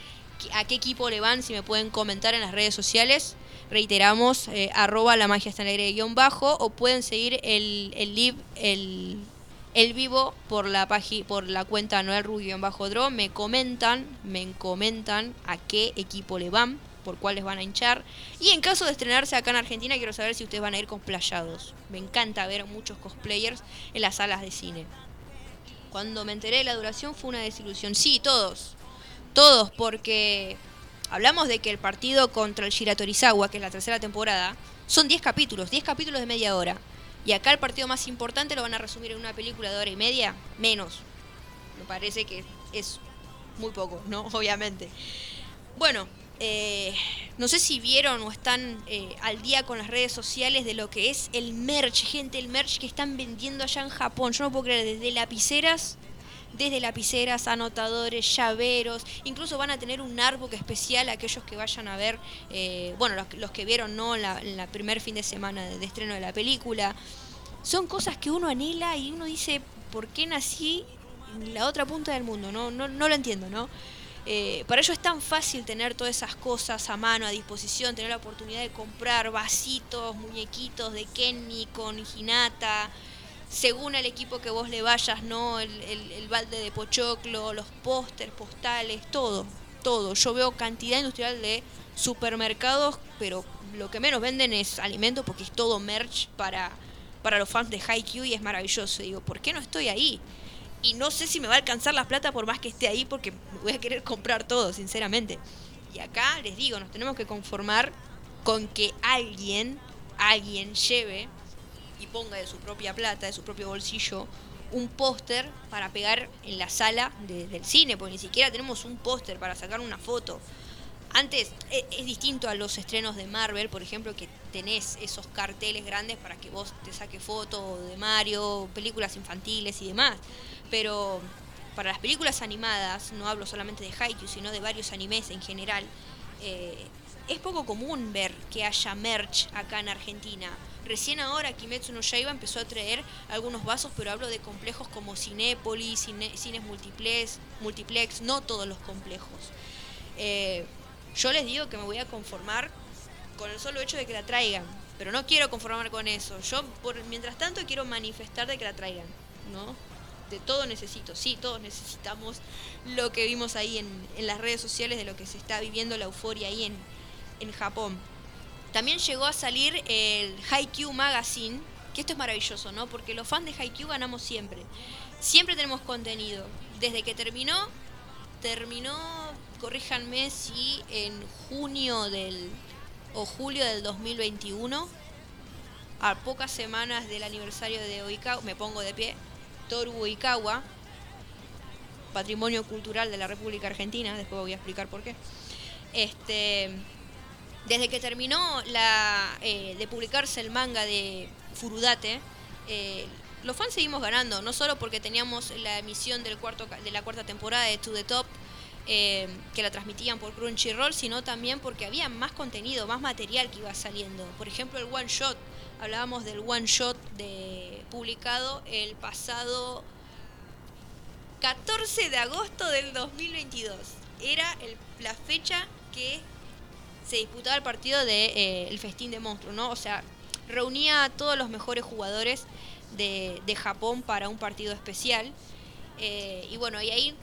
a qué equipo le van si me pueden comentar en las redes sociales reiteramos eh, arroba la magia está alegre guion bajo o pueden seguir el el live el el vivo por la por la cuenta Noel guion bajo draw me comentan me comentan a qué equipo le van por cuáles van a hinchar. Y en caso de estrenarse acá en Argentina quiero saber si ustedes van a ir cosplayados. Me encanta ver muchos cosplayers en las salas de cine. Cuando me enteré de la duración fue una desilusión. Sí todos. Todos porque hablamos de que el partido contra el Shiratorizawa que es la tercera temporada son 10 capítulos 10 capítulos de media hora. Y acá el partido más importante lo van a resumir en una película de hora y media menos. Me parece que es muy poco no obviamente. Bueno, eh, no sé si vieron o están eh, al día con las redes sociales de lo que es el merch, gente, el merch que están vendiendo allá en Japón. Yo no puedo creer, desde lapiceras, desde lapiceras, anotadores, llaveros, incluso van a tener un artbook especial aquellos que vayan a ver, eh, bueno, los, los que vieron, ¿no? La, la primer fin de semana de, de estreno de la película. Son cosas que uno anhela y uno dice, ¿por qué nací en la otra punta del mundo? No, no, no lo entiendo, ¿no? Eh, para ellos es tan fácil tener todas esas cosas a mano, a disposición, tener la oportunidad de comprar vasitos, muñequitos de Kenny con Hinata, según el equipo que vos le vayas, ¿no? El, el- balde de pochoclo, los pósters, postales, todo, todo. Yo veo cantidad industrial de supermercados, pero lo que menos venden es alimento porque es todo merch para, para los fans de Haikyuu y es maravilloso. Digo, ¿por qué no estoy ahí? Y no sé si me va a alcanzar la plata por más que esté ahí porque voy a querer comprar todo, sinceramente. Y acá les digo, nos tenemos que conformar con que alguien, alguien lleve ponga de su propia plata, de su propio bolsillo, un póster para pegar en la sala de- del cine, porque ni siquiera tenemos un póster para sacar una foto. Antes e- es, distinto a los estrenos de Marvel, por ejemplo, que tenés esos carteles grandes para que vos te saques fotos de Mario, películas infantiles y demás. Pero para las películas animadas, no hablo solamente de Haikyuu, sino de varios animes en general, eh, es poco común ver que haya merch acá en Argentina. Recién ahora Kimetsu no Yaiba empezó a traer algunos vasos, pero hablo de complejos como Cinépolis, cine- cines multiplex, multiplex, no todos los complejos. Eh, yo les digo que me voy a conformar con el solo hecho de que la traigan, pero no quiero conformar con eso. Yo, por, mientras tanto, quiero manifestar de que la traigan, ¿no? De todo necesito, sí, todos necesitamos lo que vimos ahí en, en las redes sociales de lo que se está viviendo la euforia ahí en, en Japón. También llegó a salir el Haikyuu Magazine, que esto es maravilloso, ¿no? Porque los fans de Haikyuu ganamos siempre. Siempre tenemos contenido. Desde que terminó, terminó, corríjanme si en junio del o julio del 2021, a pocas semanas del aniversario de Oikawa, me pongo de pie, Toru Oikawa, patrimonio cultural de la República Argentina, después voy a explicar por qué. Este, desde que terminó la, eh, de publicarse el manga de Furudate, eh, los fans seguimos ganando, no solo porque teníamos la emisión del cuarto, de la cuarta temporada de To The Top, eh, que la transmitían por Crunchyroll, sino también porque había más contenido, más material que iba saliendo. Por ejemplo, el One Shot, hablábamos del One Shot de, publicado el pasado 14 de agosto del 2022. Era la fecha que se disputaba el partido de eh, festín de monstruos, ¿no? O sea, reunía a todos los mejores jugadores de, de Japón para un partido especial. Eh, y bueno, y ahí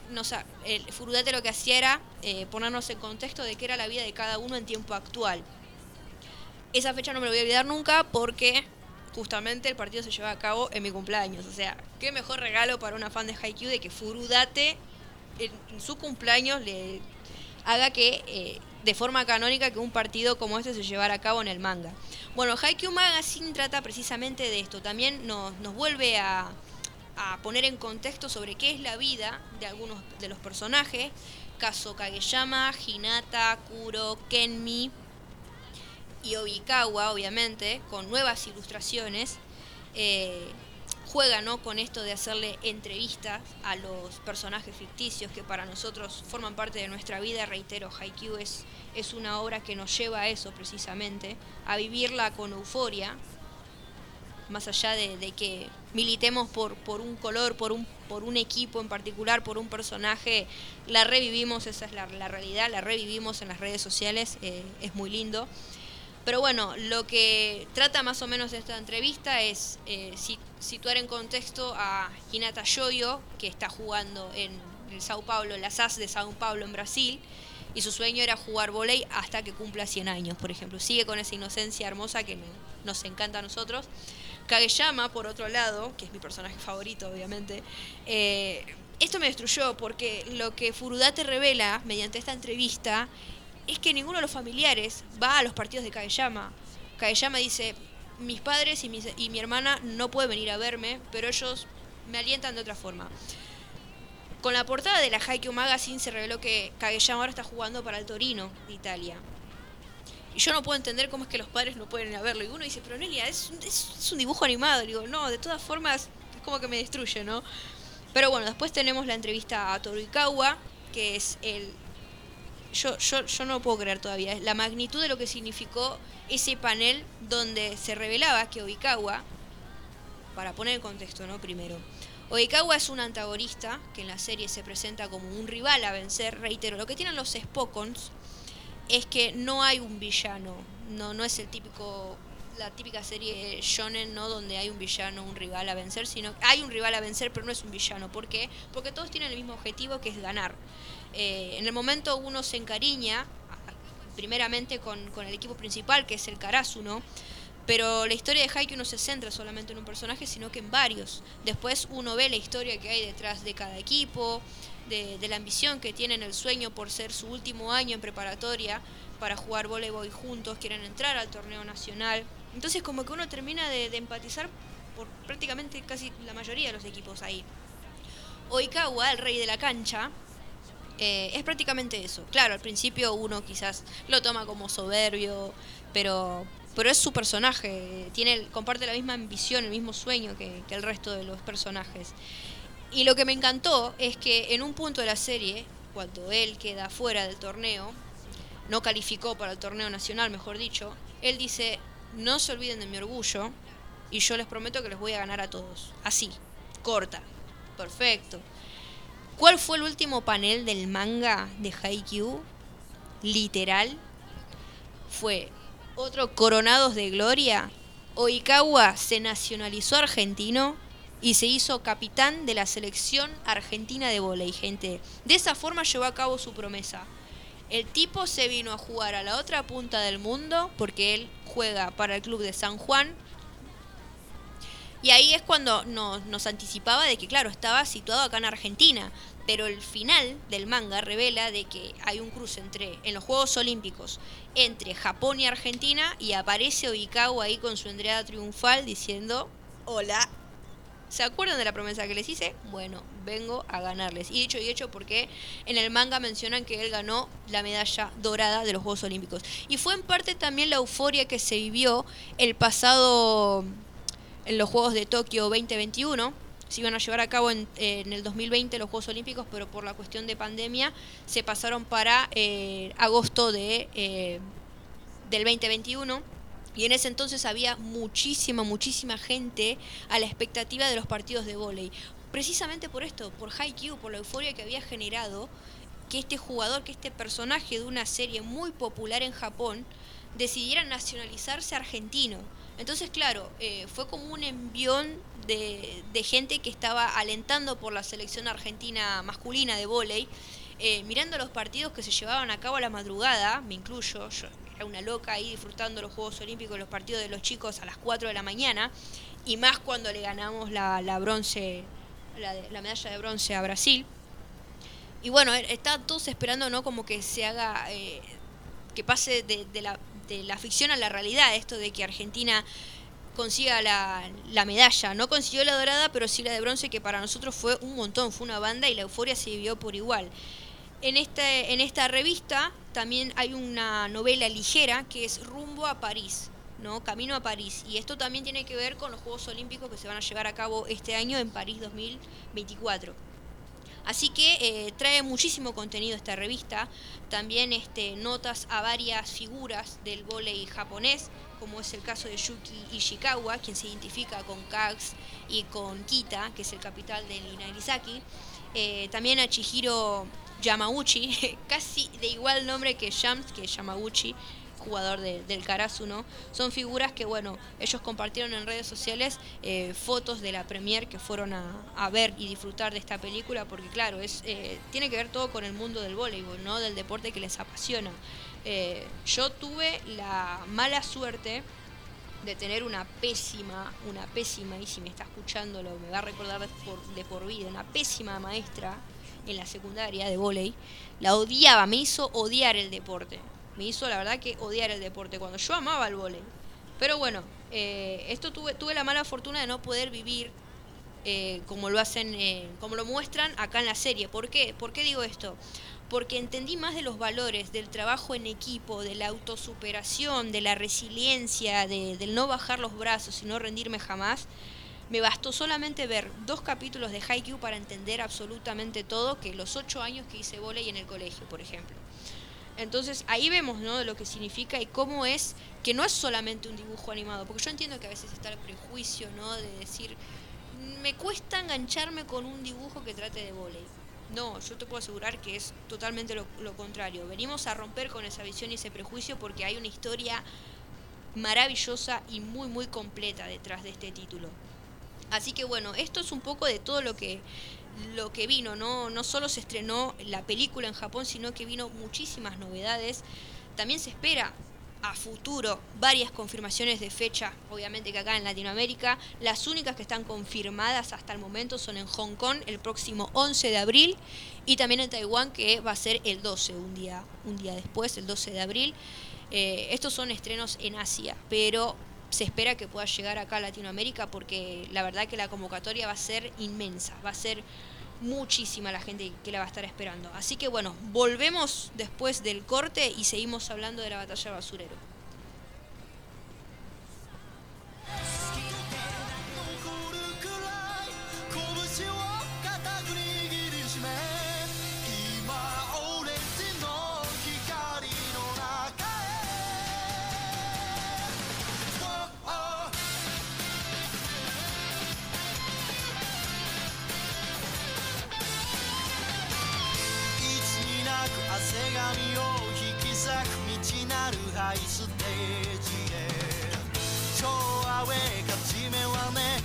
el Furudate lo que hacía era eh, ponernos en contexto de qué era la vida de cada uno en tiempo actual. Esa fecha no me lo voy a olvidar nunca porque justamente el partido se lleva a cabo en mi cumpleaños. O sea, qué mejor regalo para una fan de Haikyuu de que Furudate en, su cumpleaños le haga que de forma canónica que un partido como este se llevara a cabo en el manga. Bueno, Haikyuu Magazine trata precisamente de esto. También nos, nos vuelve a, a poner en contexto sobre qué es la vida de algunos de los personajes. Caso Kageyama, Hinata, Kuro, Kenmi y Obikawa, obviamente, con nuevas ilustraciones. Eh, juega ¿no? con esto de hacerle entrevistas a los personajes ficticios que para nosotros forman parte de nuestra vida. Reitero, Haikyuu es, es una obra que nos lleva a eso precisamente, a vivirla con euforia, más allá de, de que militemos por, por un color, por un, por un equipo en particular, por un personaje, la revivimos, esa es la, realidad, la revivimos en las redes sociales, eh, es muy lindo. Pero bueno, lo que trata más o menos esta entrevista es eh, si- situar en contexto a Hinata Yoyo, que está jugando en el Sao Paulo, en la SAS de Sao Paulo en Brasil, y su sueño era jugar volei hasta que cumpla 100 años, por ejemplo. Sigue con esa inocencia hermosa que no- nos encanta a nosotros. Kageyama, por otro lado, que es mi personaje favorito, obviamente, eh, esto me destruyó porque lo que Furudate revela mediante esta entrevista es que ninguno de los familiares va a los partidos de Kageyama. Kageyama dice, mis padres y, y mi hermana no pueden venir a verme, pero ellos me alientan de otra forma. Con la portada de la Haikyuu Magazine se reveló que Kageyama ahora está jugando para el Torino de Italia. Y yo no puedo entender cómo es que los padres no pueden ir verlo. Y uno dice, pero Nelia, es es- es un dibujo animado. Y digo, no, de todas formas, es como que me destruye, ¿no? Pero bueno, después tenemos la entrevista a Toruikawa, que es el... Yo, yo, yo no puedo creer todavía, la magnitud de lo que significó ese panel donde se revelaba que Oikawa, para poner en contexto, ¿no? Primero, Oikawa es un antagonista que en la serie se presenta como un rival a vencer. Reitero, lo que tienen los Spokons es que no hay un villano, no, no es el típico la típica serie shonen, ¿no? Donde hay un villano, un rival a vencer, sino hay un rival a vencer, pero no es un villano. ¿Por qué? Porque todos tienen el mismo objetivo, que es ganar. Eh, en el momento uno se encariña, primeramente con, el equipo principal, que es el Karasuno, pero la historia de Haikyuu no se centra solamente en un personaje, sino que en varios. Después uno ve la historia que hay detrás de cada equipo, de, de la ambición que tienen, el sueño por ser su último año en preparatoria para jugar voleibol juntos, quieren entrar al torneo nacional. Entonces como que uno termina de, de empatizar por prácticamente casi la mayoría de los equipos ahí. Oikawa, el rey de la cancha, eh, es prácticamente eso. Claro, al principio uno quizás lo toma como soberbio, pero, pero es su personaje. Tiene, comparte la misma ambición, el mismo sueño que el resto de los personajes. Y lo que me encantó es que en un punto de la serie, cuando él queda fuera del torneo, no calificó para el torneo nacional, mejor dicho, él dice, no se olviden de mi orgullo y yo les prometo que les voy a ganar a todos. Así, corta. Perfecto. ¿Cuál fue el último panel del manga de Haikyuu? Literal. Fue otro Coronados de Gloria. Oikawa se nacionalizó argentino y se hizo capitán de la selección argentina de volei, gente. De esa forma llevó a cabo su promesa. El tipo se vino a jugar a la otra punta del mundo porque él juega para el club de San Juan, y ahí es cuando nos, anticipaba de que, claro, estaba situado acá en Argentina. Pero el final del manga revela de que hay un cruce entre, en los Juegos Olímpicos, entre Japón y Argentina, y aparece Oikawa ahí con su entrada triunfal diciendo, hola. ¿Se acuerdan de la promesa que les hice? Bueno, vengo a ganarles. Y dicho y hecho porque en el manga mencionan que él ganó la medalla dorada de los Juegos Olímpicos. Y fue en parte también la euforia que se vivió el pasado en los Juegos de Tokio 2021. Se iban a llevar a cabo en, eh, en el 2020 los Juegos Olímpicos, pero por la cuestión de pandemia se pasaron para eh, agosto de, eh, del 2021. Y en ese entonces había muchísima, muchísima gente a la expectativa de los partidos de vóley. Precisamente por esto, por Haikyuu, por la euforia que había generado que este jugador, que este personaje de una serie muy popular en Japón, decidiera nacionalizarse argentino. Entonces, claro, eh, fue como un envión de, gente que estaba alentando por la selección argentina masculina de vóley, eh, mirando los partidos que se llevaban a cabo a la madrugada, me incluyo, yo era una loca ahí disfrutando los Juegos Olímpicos, los partidos de los chicos a las 4 de la mañana, y más cuando le ganamos la, bronce, la, de- la medalla de bronce a Brasil. Y bueno, eh, estaban todos esperando, ¿no? Como que se haga eh, que pase de la, de la ficción a la realidad, esto de que Argentina consiga la, la medalla. No consiguió la dorada, pero sí la de bronce, que para nosotros fue un montón, fue una banda y la euforia se vivió por igual. En, este, en esta revista también hay una novela ligera que es Rumbo a París, ¿no? Camino a París. Y esto también tiene que ver con los Juegos Olímpicos que se van a llevar a cabo este año en París 2024. Así que eh, trae muchísimo contenido esta revista, también este, notas a varias figuras del vóley japonés, como es el caso de Yuki Ishikawa, quien se identifica con Kags y con Kita, que es el capital del Inarizaki. Eh, también a Chihiro Yamauchi, casi de igual nombre que Shams, que es Yamauchi, jugador de- del Karasu, ¿no? Son figuras que, bueno, ellos compartieron en redes sociales eh, fotos de la premier que fueron a, a ver y disfrutar de esta película, porque claro, es eh, tiene que ver todo con el mundo del voleibol, ¿no? Del deporte que les apasiona. Eh, yo tuve la mala suerte de tener una pésima, una pésima, y si me está escuchando lo me va a recordar de por, de por vida, una pésima maestra en la secundaria de volei, la odiaba, me hizo odiar el deporte. Me hizo la verdad que odiar el deporte cuando yo amaba el volei. Pero bueno, eh, esto tuve, tuve la mala fortuna de no poder vivir eh, como lo hacen, eh, como lo muestran acá en la serie. ¿Por qué? ¿Por qué digo esto? Porque entendí más de los valores, del trabajo en equipo, de la autosuperación, de la resiliencia, de, del no bajar los brazos y no rendirme jamás. Me bastó solamente ver dos capítulos de Haikyuu para entender absolutamente todo que los ocho años que hice volei en el colegio, por ejemplo. Entonces ahí vemos ¿no? lo que significa y cómo es que no es solamente un dibujo animado, porque yo entiendo que a veces está el prejuicio ¿no? de decir, me cuesta engancharme con un dibujo que trate de volei. No, yo te puedo asegurar que es totalmente lo, lo contrario. Venimos a romper con esa visión y ese prejuicio porque hay una historia maravillosa y muy muy completa detrás de este título. Así que bueno, esto es un poco de todo lo que lo que vino, ¿no? No solo se estrenó la película en Japón, sino que vino muchísimas novedades. También se espera a futuro varias confirmaciones de fecha, obviamente que acá en Latinoamérica. Las únicas que están confirmadas hasta el momento son en Hong Kong el próximo 11 de abril y también en Taiwán que va a ser el 12, un día, un día después, el 12 de abril. Eh, estos son estrenos en Asia, pero se espera que pueda llegar acá a Latinoamérica porque la verdad que la convocatoria va a ser inmensa, va a ser muchísima la gente que la va a estar esperando. Así que bueno, volvemos después del corte y seguimos hablando de la batalla basurero. く道なるハイステージへ。超アウェイ勝ち目はね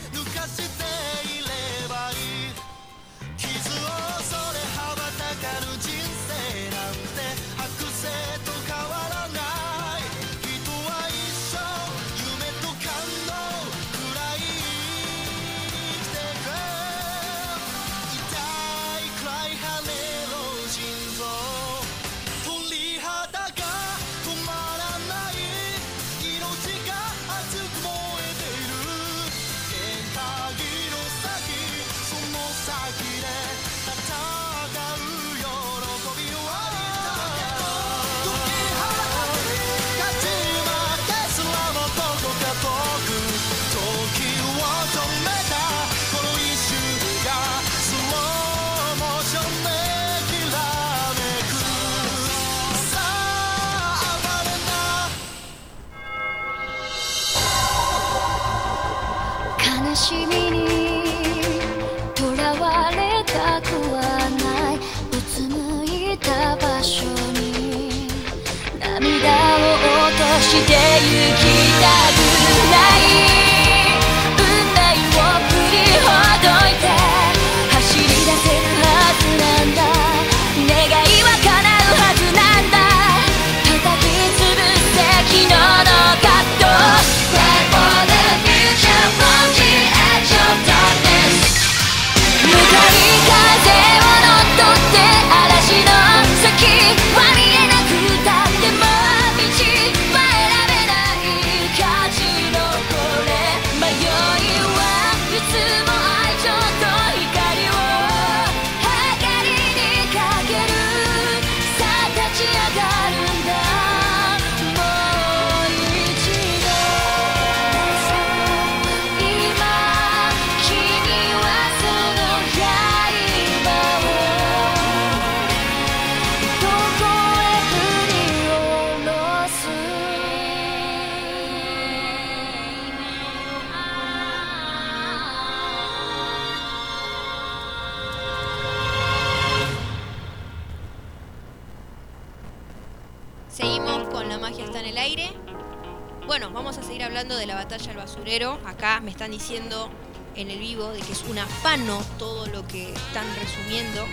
diciendo en el vivo de que es un afano todo lo que están resumiendo.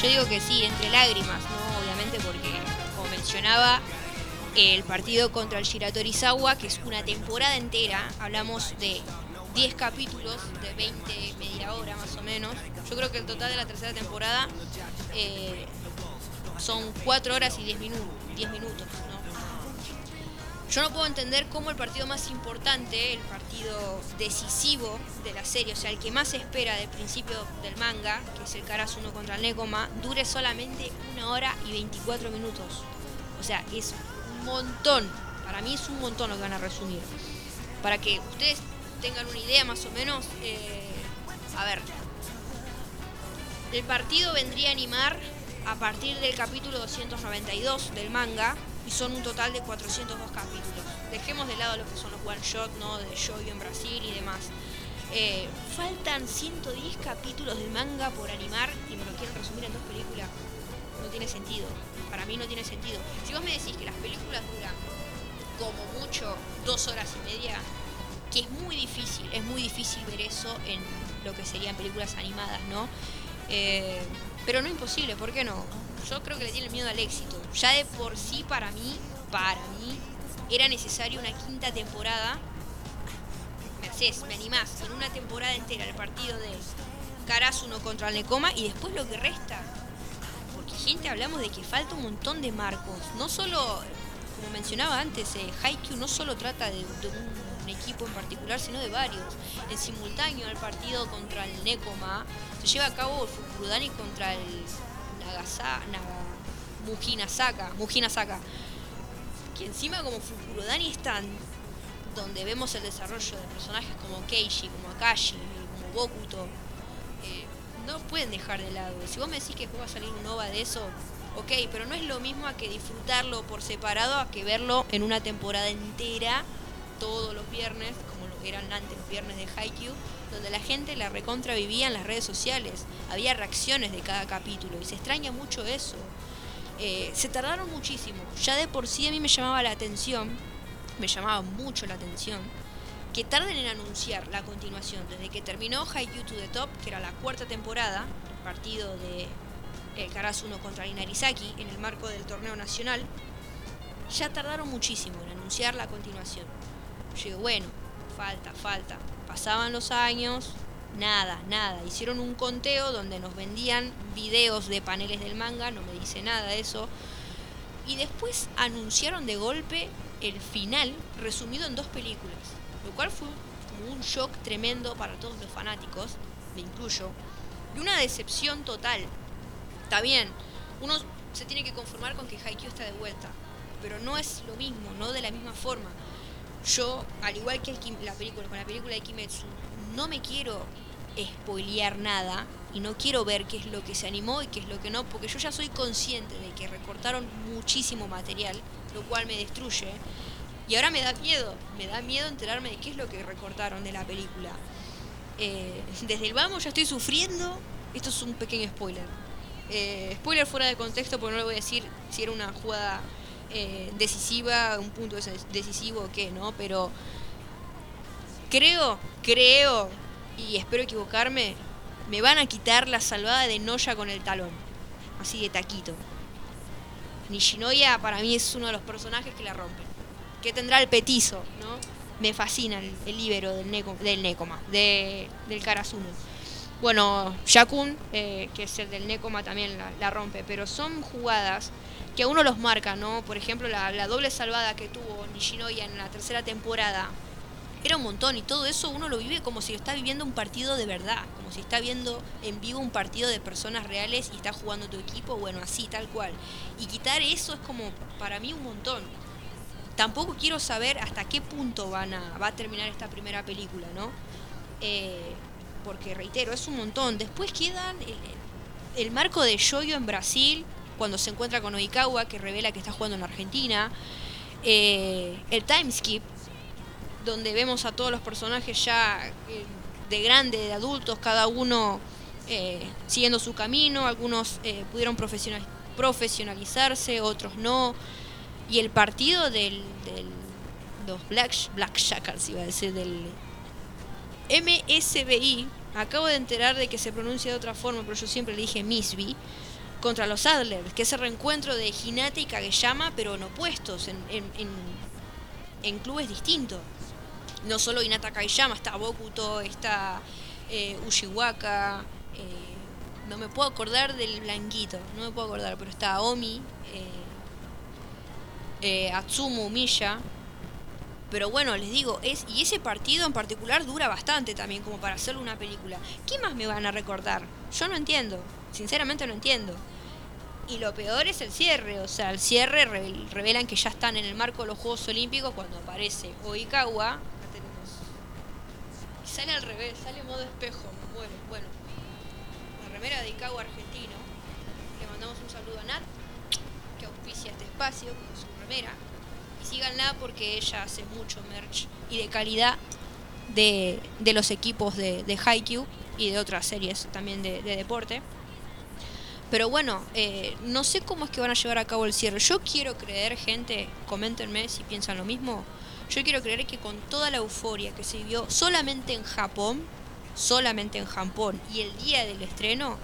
Yo digo que sí, entre lágrimas, ¿no? Obviamente porque, como mencionaba, el partido contra el Shiratorizawa, que es una temporada entera, hablamos de 10 capítulos de 20, media hora más o menos. Yo creo que el total de la tercera temporada eh, son 4 horas y 10 minutos, 10 minutos, ¿no? Yo no puedo entender cómo el partido más importante, el partido decisivo de la serie, o sea, el que más se espera del principio del manga, que es el Karasuno contra el Nekoma, dure solamente una hora y 24 minutos. O sea, es un montón. Para mí es un montón lo que van a resumir. Para que ustedes tengan una idea más o menos, eh, a ver, el partido vendría a animar a partir del capítulo 292 del manga son un total de 402 capítulos. Dejemos de lado lo que son los one shot, ¿no? De Shoyo en Brasil y demás. Eh, faltan 110 capítulos del manga por animar y me lo quieren resumir en dos películas. No tiene sentido. Para mí no tiene sentido. Si vos me decís que las películas duran como mucho dos horas y media, que es muy difícil, es muy difícil ver eso en lo que serían películas animadas, ¿no? Eh, pero no imposible, ¿por qué no? Yo creo que le tienen miedo al éxito. Ya de por sí, para mí, para mí, era necesaria una quinta temporada. Me haces, me animás, en una temporada entera el partido de Karasuno contra el Nekoma y después lo que resta. Porque, gente, hablamos de que falta un montón de marcos. No solo, como mencionaba antes, eh, Haikyuu no solo trata de, un equipo en particular, sino de varios. En simultáneo al partido contra el Nekoma se lleva a cabo el Fukurudani contra el Nagasa, Naga, Mujinasaka, Mujinasaka. Que encima como Fukurudani están donde vemos el desarrollo de personajes como Keishi, como Akashi, como Bokuto. eh, no pueden dejar de lado. Si vos me decís que va a salir un OVA de eso, ok, pero no es lo mismo a que disfrutarlo por separado a que verlo en una temporada entera todos los viernes, como lo eran antes los viernes de Haikyuu, donde la gente la recontra vivía en las redes sociales. Había reacciones de cada capítulo y se extraña mucho eso. Eh, se tardaron muchísimo. Ya de por sí a mí me llamaba la atención, me llamaba mucho la atención, que tarden en anunciar la continuación. Desde que terminó Haikyuu to the Top, que era la cuarta temporada, el partido de el Karasuno contra Inarizaki en el marco del torneo nacional, ya tardaron muchísimo en anunciar la continuación. Yo digo, bueno, falta, falta. Pasaban los años, nada, nada. Hicieron un conteo donde nos vendían videos de paneles del manga, no me dice nada de eso. Y después anunciaron de golpe el final resumido en dos películas. Lo cual fue como un shock tremendo para todos los fanáticos, me incluyo. Y una decepción total. Está bien, uno se tiene que conformar con que Haikyuu está de vuelta. Pero no es lo mismo, no de la misma forma yo, al igual que el la película, con la película de Kimetsu, no me quiero spoilear nada y no quiero ver qué es lo que se animó y qué es lo que no, porque yo ya soy consciente de que recortaron muchísimo material, lo cual me destruye. Y ahora me da miedo, me da miedo enterarme de qué es lo que recortaron de la película. Eh, desde el vamos ya estoy sufriendo, esto es un pequeño spoiler. Eh, spoiler fuera de contexto porque no le voy a decir si era una jugada eh, decisiva, un punto decisivo o qué, ¿no? Pero creo, creo, y espero equivocarme, me van a quitar la salvada de Noya con el talón. Así de taquito. Nishinoya para mí es uno de los personajes que la rompen. Que tendrá el petizo, ¿no? Me fascina el, el líbero del, Neko, del Nekoma, de, del Karasuno. Bueno, Yakun, eh, que es el del Nekoma, también la, la rompe, pero son jugadas que a uno los marca, ¿no? Por ejemplo, la, doble salvada que tuvo Nishinoya en la tercera temporada era un montón y todo eso uno lo vive como si está viviendo un partido de verdad, como si está viendo en vivo un partido de personas reales y está jugando tu equipo, bueno, así, tal cual. Y quitar eso es como para mí un montón. Tampoco quiero saber hasta qué punto van a, va a terminar esta primera película, ¿no? Eh, porque reitero, es un montón. Después quedan el, el marco de Yoyo en Brasil, cuando se encuentra con Oikawa, que revela que está jugando en Argentina. Eh, el time skip, donde vemos a todos los personajes ya eh, de grande, de adultos, cada uno eh, siguiendo su camino, algunos eh, pudieron profesional- profesionalizarse, otros no, y el partido del, del los Black, Black Shackles, iba a decir, del MSBI. Acabo de enterar de que se pronuncia de otra forma, pero yo siempre le dije Misby. Contra los Adlers, que es el reencuentro de Hinata y Kageyama, pero en opuestos, en, en, en, clubes distintos. No solo Hinata Kageyama, está Bokuto, está eh, Ushiwaka. eh, no me puedo acordar del blanquito, no me puedo acordar, pero está Omi, eh, eh, Atsumu, Miya. Pero bueno, les digo, es y ese partido en particular dura bastante también como para hacerle una película. ¿Qué más me van a recordar? Yo no entiendo, sinceramente no entiendo. Y lo peor es el cierre, o sea, el cierre re- revelan que ya están en el marco de los Juegos Olímpicos cuando aparece Oikawa. Y sale al revés, sale modo espejo, me. Bueno, la remera de Ikawa argentino. Le mandamos un saludo a Nat, que auspicia este espacio con su remera. Y síganla porque ella hace mucho merch y de calidad de, de los equipos de, de y de otras series también de deporte. Pero bueno, eh, no sé cómo es que van a llevar a cabo el cierre. Yo quiero creer, gente, coméntenme si piensan lo mismo. Yo quiero creer que con toda la euforia que se vivió solamente en Japón, solamente en Japón y el día del estreno,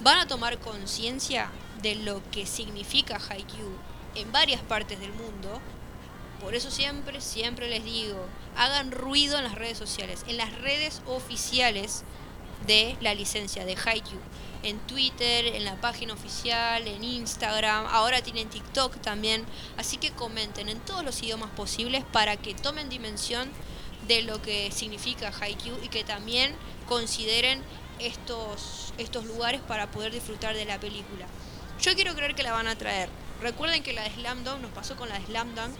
van a tomar conciencia de lo que significa Haikyuu en varias partes del mundo. Por eso siempre, siempre les digo, hagan ruido en las redes sociales, en las redes oficiales de la licencia de Haikyuu. En Twitter, en la página oficial, en Instagram, ahora tienen TikTok también. Así que comenten en todos los idiomas posibles para que tomen dimensión de lo que significa Haikyuu y que también consideren estos, estos lugares para poder disfrutar de la película. Yo quiero creer que la van a traer. Recuerden que la de Slam Dunk nos pasó con la de Slam Dunk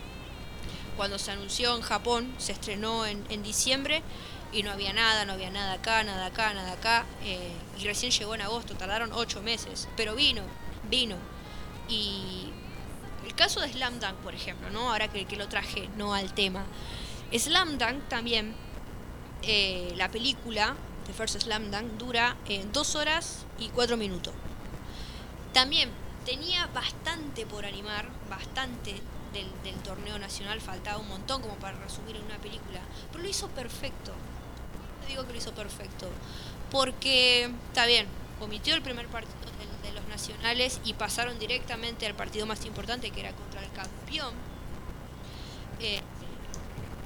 cuando se anunció en Japón, se estrenó en, en diciembre y no había nada, no había nada acá, nada acá, nada acá. eh, y recién llegó en agosto, tardaron ocho meses, pero vino, vino. Y el caso de Slam Dunk, por ejemplo, ¿no? Ahora que, que lo traje, no al tema. Slam Dunk también, eh, la película, The First Slam Dunk, dura eh, dos horas y cuatro minutos. También tenía bastante por animar, bastante del torneo nacional, faltaba un montón como para resumir en una película, pero lo hizo perfecto. Digo que lo hizo perfecto, porque está bien, omitió el primer partido de, de los nacionales y pasaron directamente al partido más importante que era contra el campeón, eh,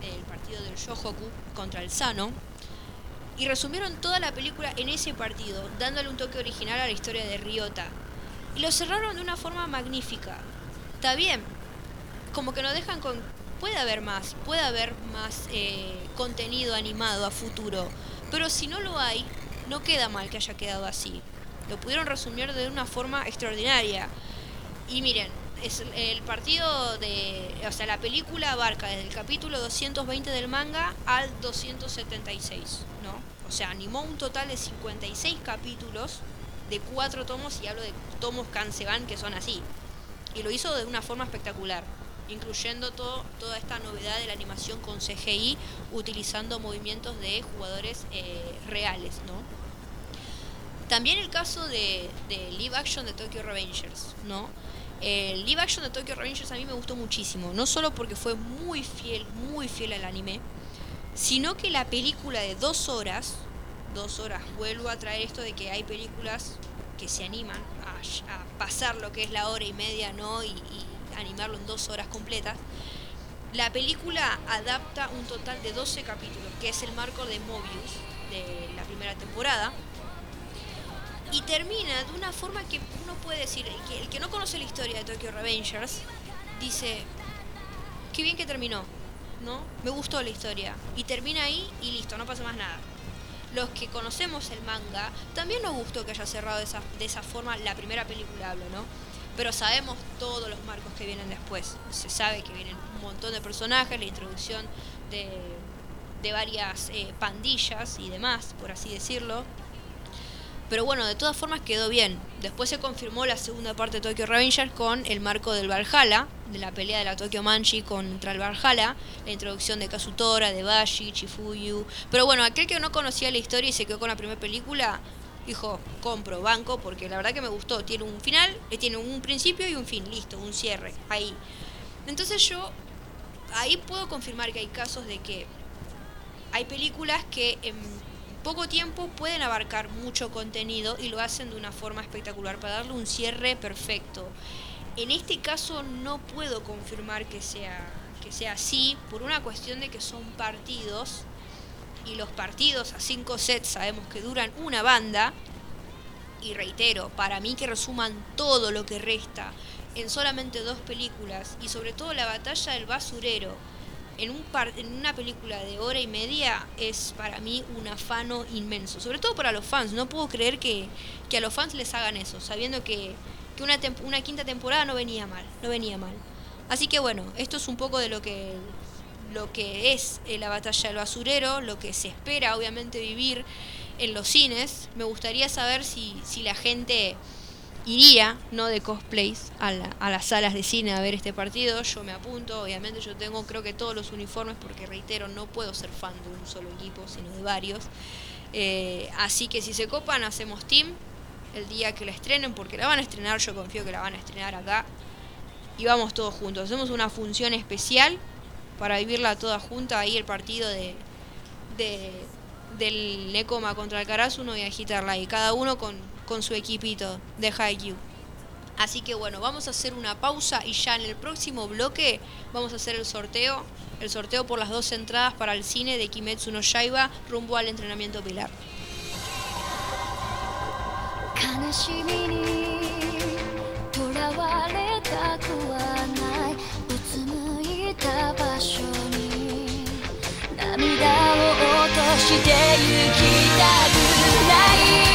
el partido del Shohoku contra el Sano. Y resumieron toda la película en ese partido, dándole un toque original a la historia de Ryota. Y lo cerraron de una forma magnífica. Está bien, como que nos dejan con... Puede haber más, puede haber más eh, contenido animado a futuro. Pero si no lo hay, no queda mal que haya quedado así. Lo pudieron resumir de una forma extraordinaria. Y miren, es el partido de... O sea, la película abarca desde el capítulo 220 del manga al 276, ¿no? O sea, animó un total de 56 capítulos de cuatro tomos y hablo de tomos Kanseban que son así. Y lo hizo de una forma espectacular, incluyendo toda esta novedad de la animación con CGI utilizando movimientos de jugadores eh, reales, ¿no? También el caso de, de live action de Tokyo Revengers, ¿no? El live action de Tokyo Revengers a mí me gustó muchísimo, no solo porque fue muy fiel, muy fiel al anime, sino que la película de dos horas, dos horas, vuelvo a traer esto de que hay películas que se animan a, pasar lo que es la hora y media, ¿no? Y animarlo en dos horas completas. La película adapta un total de 12 capítulos, que es el marco de Mobius de la primera temporada. Y termina de una forma que uno puede decir, el que, el que no conoce la historia de Tokyo Revengers, dice, qué bien que terminó, ¿no? Me gustó la historia. Y termina ahí y listo, no pasa más nada. Los que conocemos el manga, también nos gustó que haya cerrado de esa, de esa forma la primera película, ¿no? Pero sabemos todos los marcos que vienen después. Se sabe que vienen un montón de personajes, la introducción de, de varias eh, pandillas y demás, por así decirlo. Pero bueno, de todas formas quedó bien. Después se confirmó la segunda parte de Tokyo Revengers con el marco del Valhalla, de la pelea de la Tokyo Manchi contra el Valhalla, la introducción de Kazutora, de Bashi, Chifuyu. Pero bueno, aquel que no conocía la historia y se quedó con la primera película, dijo, compro, banco, porque la verdad que me gustó. Tiene un final, eh, tiene un principio y un fin, listo, un cierre, ahí. Entonces yo ahí puedo confirmar que hay casos de que hay películas que en poco tiempo pueden abarcar mucho contenido y lo hacen de una forma espectacular para darle un cierre perfecto. En este caso no puedo confirmar que sea, que sea así por una cuestión de que son partidos y los partidos a cinco sets sabemos que duran una banda y reitero, para mí que resuman todo lo que resta en solamente dos películas y sobre todo la batalla del basurero en, un par- en una película de hora y media es para mí un afano inmenso, sobre todo para los fans. No puedo creer que, que a los fans les hagan eso, sabiendo que, que una, una quinta temporada no venía mal, no venía mal. Así que bueno, esto es un poco de lo que lo que es eh, la batalla del basurero, lo que se espera obviamente vivir en los cines. Me gustaría saber si, si la gente iría, no de cosplays, a, la- a las salas de cine a ver este partido. Yo me apunto, obviamente yo tengo creo que todos los uniformes porque reitero, no puedo ser fan de un solo equipo, sino de varios. Eh, así que si se copan, hacemos team el día que la estrenen, porque la van a estrenar, yo confío que la van a estrenar acá. Y vamos todos juntos. Hacemos una función especial para vivirla toda junta ahí el partido de, de del Necoma contra el Karasuno y agitarla y cada uno con, con su equipito de Haikyuu. Así que bueno, vamos a hacer una pausa y ya en el próximo bloque vamos a hacer el sorteo, el sorteo por las dos entradas para el cine de Kimetsu no Yaiba rumbo al entrenamiento pilar. た場所に涙を落としてゆきたくない。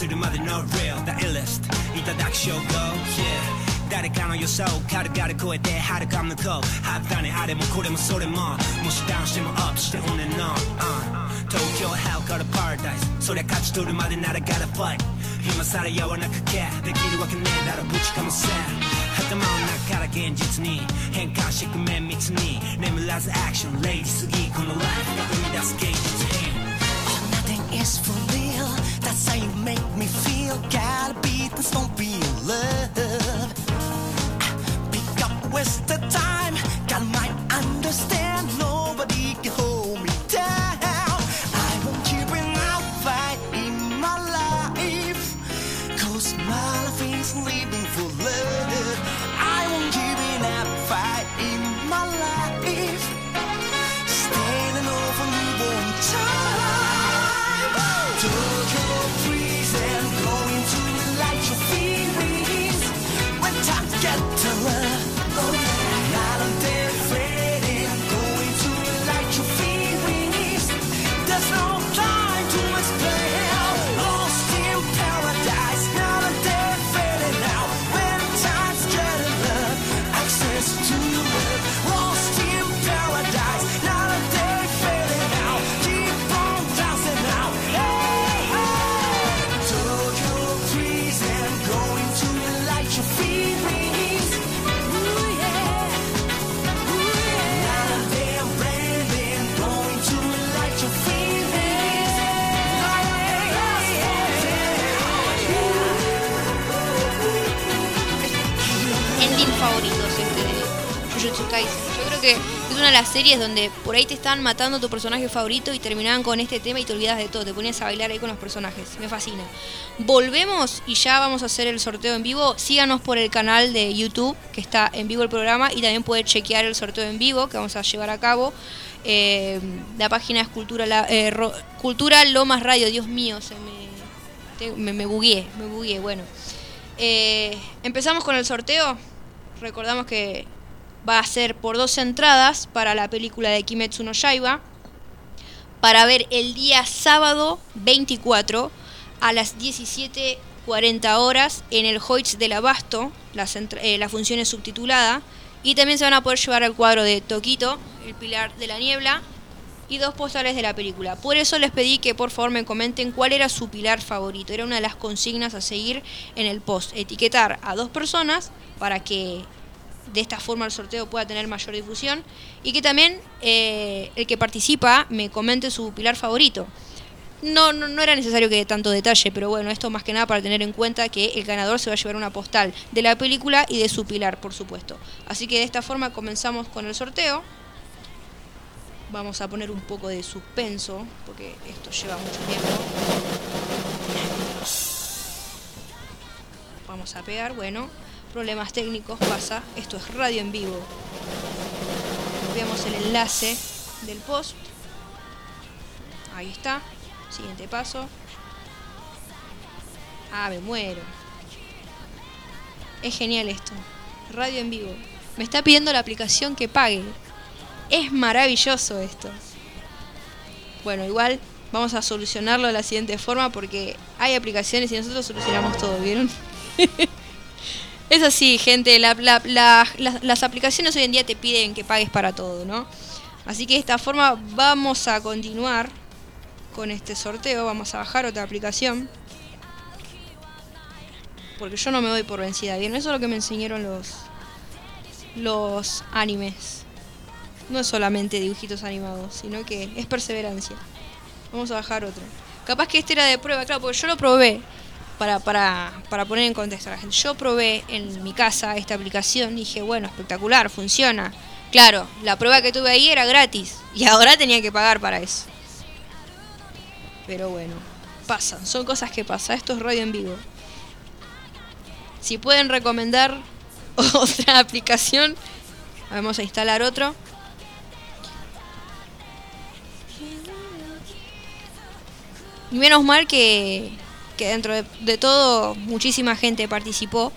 するまで no real the illest いただき勝負 yeah 誰かの予想軽々超えて遥か向こうハープだねあれもこれもそれももしダウンしてもアップして on and on、uh、東京 hell から paradise そりゃ勝ち取るまでなら gotta fight 今さらやわなくけできるわけねえだろぶちかもせ頭の中から現実に変換してく綿密に眠らずアクションレイジすぎこのライフが生み出す現実に Oh, nothing is for real. that's how you make me feel. Gotta be this, don't be in love. Una de las series donde por ahí te estaban matando tu personaje favorito y terminaban con este tema y te olvidas de todo, te ponías a bailar ahí con los personajes. Me fascina. Volvemos y ya vamos a hacer el sorteo en vivo. Síganos por el canal de YouTube, que está en vivo el programa, y también puede chequear el sorteo en vivo que vamos a llevar a cabo. Eh, la página es Cultura, La- eh, Lomas Radio. Dios mío, se me, te- me, me bugueé, me bugueé. Bueno, Eh, empezamos con el sorteo. Recordamos que va a ser por dos entradas para la película de Kimetsu no Yaiba para ver el día sábado 24 a las 17.40 horas en el Hoyts del Abasto. Entra- eh, la función es subtitulada. Y también se van a poder llevar el cuadro de Toquito, el pilar de la niebla, y dos postales de la película. Por eso les pedí que por favor me comenten cuál era su pilar favorito. Era una de las consignas a seguir en el post. Etiquetar a dos personas para que de esta forma el sorteo pueda tener mayor difusión. Y que también eh, el que participa me comente su pilar favorito. No, no, no era necesario que tanto detalle, pero bueno, esto más que nada para tener en cuenta que el ganador se va a llevar una postal de la película y de su pilar, por supuesto. Así que de esta forma comenzamos con el sorteo. Vamos a poner un poco de suspenso, porque esto lleva mucho tiempo. Vamos a pegar, bueno, problemas técnicos pasa, esto es radio en vivo. Veamos el enlace del post. Ahí está. Siguiente paso. Ah, me muero. Es genial esto. Radio en vivo. Me está pidiendo la aplicación que pague. Es maravilloso esto. Bueno, igual vamos a solucionarlo de la siguiente forma porque hay aplicaciones y nosotros solucionamos todo, ¿vieron? es así, gente. la- la- la- las- aplicaciones hoy en día te piden que pagues para todo, ¿no? Así que de esta forma vamos a continuar con este sorteo. Vamos a bajar otra aplicación. Porque yo no me doy por vencida, ¿bien? Eso es lo que me enseñaron los, los animes. No es solamente dibujitos animados, sino que es perseverancia. Vamos a bajar otro. Capaz que este era de prueba, claro, porque yo lo probé. Para, para, para poner en contexto a la gente. Yo probé en mi casa esta aplicación y dije, bueno, espectacular, funciona. Claro, la prueba que tuve ahí era gratis. Y ahora tenía que pagar para eso. Pero bueno, pasan, son cosas que pasan. Esto es radio en vivo. Si pueden recomendar otra aplicación, vamos a instalar otro. Y menos mal que, que dentro de, todo muchísima gente participó.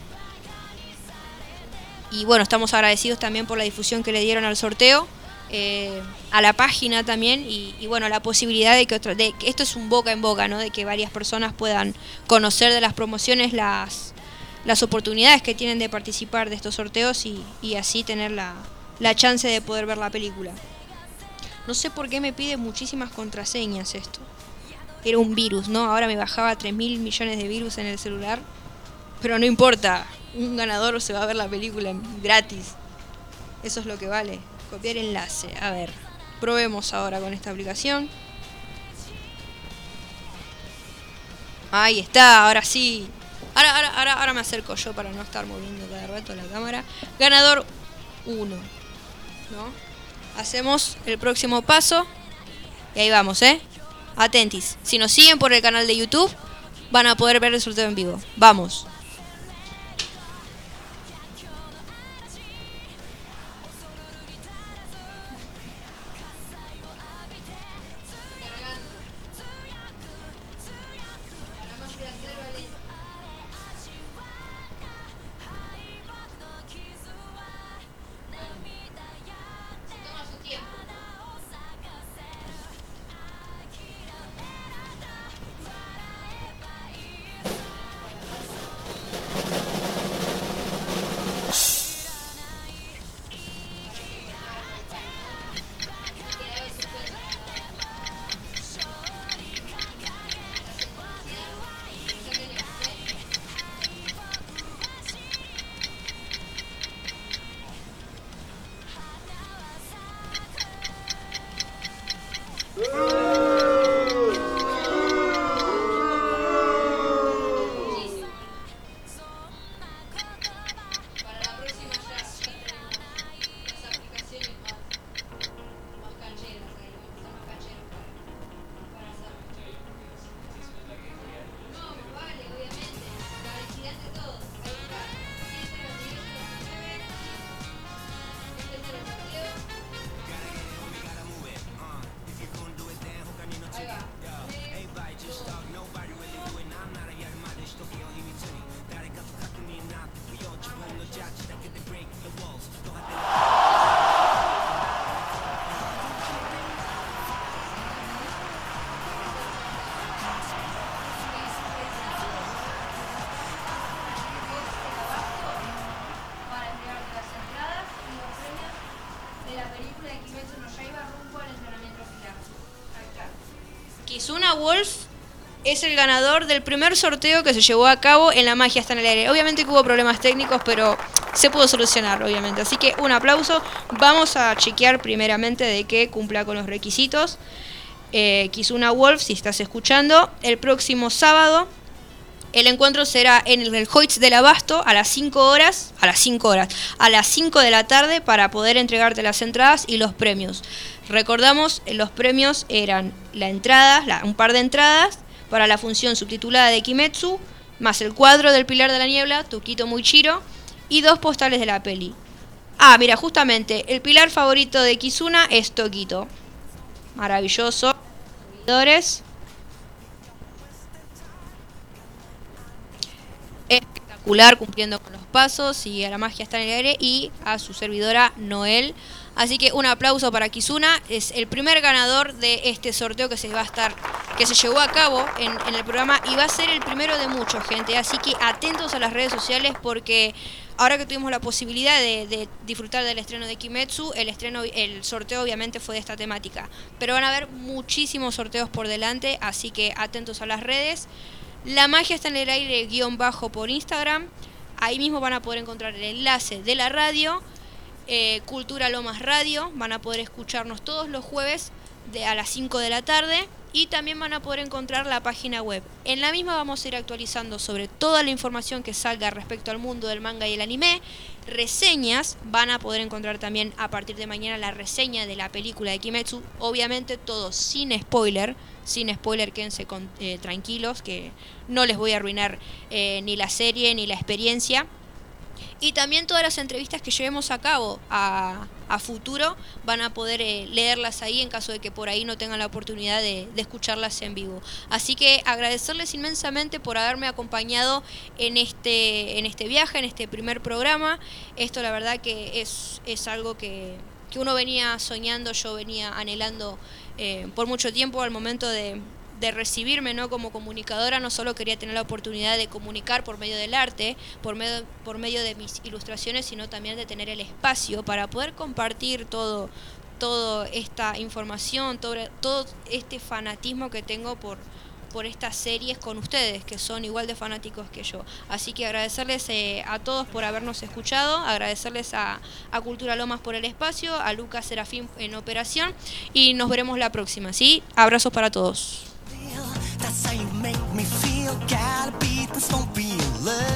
Y bueno, estamos agradecidos también por la difusión que le dieron al sorteo. eh, a la página también y, bueno, la posibilidad de que, otra, de que esto es un boca en boca, ¿no? De que varias personas puedan conocer de las promociones las, las oportunidades que tienen de participar de estos sorteos y, y así tener la, la chance de poder ver la película. No sé por qué me pide muchísimas contraseñas esto. Era un virus, ¿no? Ahora me bajaba 3 mil millones de virus en el celular. Pero no importa, un ganador se va a ver la película gratis. Eso es lo que vale. Copiar enlace. A ver, probemos ahora con esta aplicación. Ahí está, ahora sí. Ahora, ahora, ahora, ahora me acerco yo para no estar moviendo cada rato la cámara. Ganador 1. ¿No? Hacemos el próximo paso. Y ahí vamos, ¿eh? Atentis. Si nos siguen por el canal de YouTube, van a poder ver el sorteo en vivo. Vamos. Kizuna Wolf es el ganador del primer sorteo que se llevó a cabo en La Magia está en el aire. Obviamente que hubo problemas técnicos, pero se pudo solucionar, obviamente. Así que un aplauso. Vamos a chequear primeramente de que cumpla con los requisitos. Eh, Kizuna Wolf, si estás escuchando, el próximo sábado el encuentro será en el, Hoyts del Abasto a las 5 horas, a las 5 horas, a las 5 de la tarde para poder entregarte las entradas y los premios. Recordamos, eh, los premios eran la entrada, un par de entradas para la función subtitulada de Kimetsu, más el cuadro del Pilar de la Niebla, Tuquito Muichiro, y dos postales de la peli. Ah, mira, justamente, el pilar favorito de Kizuna es Toquito. Maravilloso. Seguidores. espectacular cumpliendo con los pasos y a la magia está en el aire y a su servidora Noel. Así que un aplauso para Kizuna, es el primer ganador de este sorteo que se va a estar, que se llevó a cabo en, el programa y va a ser el primero de muchos, gente. Así que atentos a las redes sociales porque ahora que tuvimos la posibilidad de, de disfrutar del estreno de Kimetsu, el estreno, el sorteo obviamente fue de esta temática. Pero van a haber muchísimos sorteos por delante, así que atentos a las redes. La magia está en el aire guion bajo por Instagram. Ahí mismo van a poder encontrar el enlace de la radio, eh, Cultura Lomas Radio. Van a poder escucharnos todos los jueves de a las 5 de la tarde. Y también van a poder encontrar la página web. En la misma vamos a ir actualizando sobre toda la información que salga respecto al mundo del manga y el anime. Reseñas, van a poder encontrar también a partir de mañana la reseña de la película de Kimetsu. Obviamente todo sin spoiler sin spoiler, quédense con, eh, tranquilos, que no les voy a arruinar eh, ni la serie ni la experiencia. Y también todas las entrevistas que llevemos a cabo a, a futuro van a poder eh, leerlas ahí en caso de que por ahí no tengan la oportunidad de, escucharlas en vivo. Así que agradecerles inmensamente por haberme acompañado en este, en este viaje, en este primer programa. Esto la verdad que es, es algo que, que uno venía soñando, yo venía anhelando eh, por mucho tiempo al momento de, de recibirme ¿no? como comunicadora, no solo quería tener la oportunidad de comunicar por medio del arte, por medio, por medio de mis ilustraciones, sino también de tener el espacio para poder compartir todo toda esta información, todo, todo este fanatismo que tengo por, por estas series con ustedes, que son igual de fanáticos que yo. Así que agradecerles eh, a todos por habernos escuchado, agradecerles a, a Cultura Lomas por el espacio, a Lucas Serafín en operación y nos veremos la próxima, ¿sí? Abrazos para todos. That's how you make me feel. Gotta beat this, don't be in love.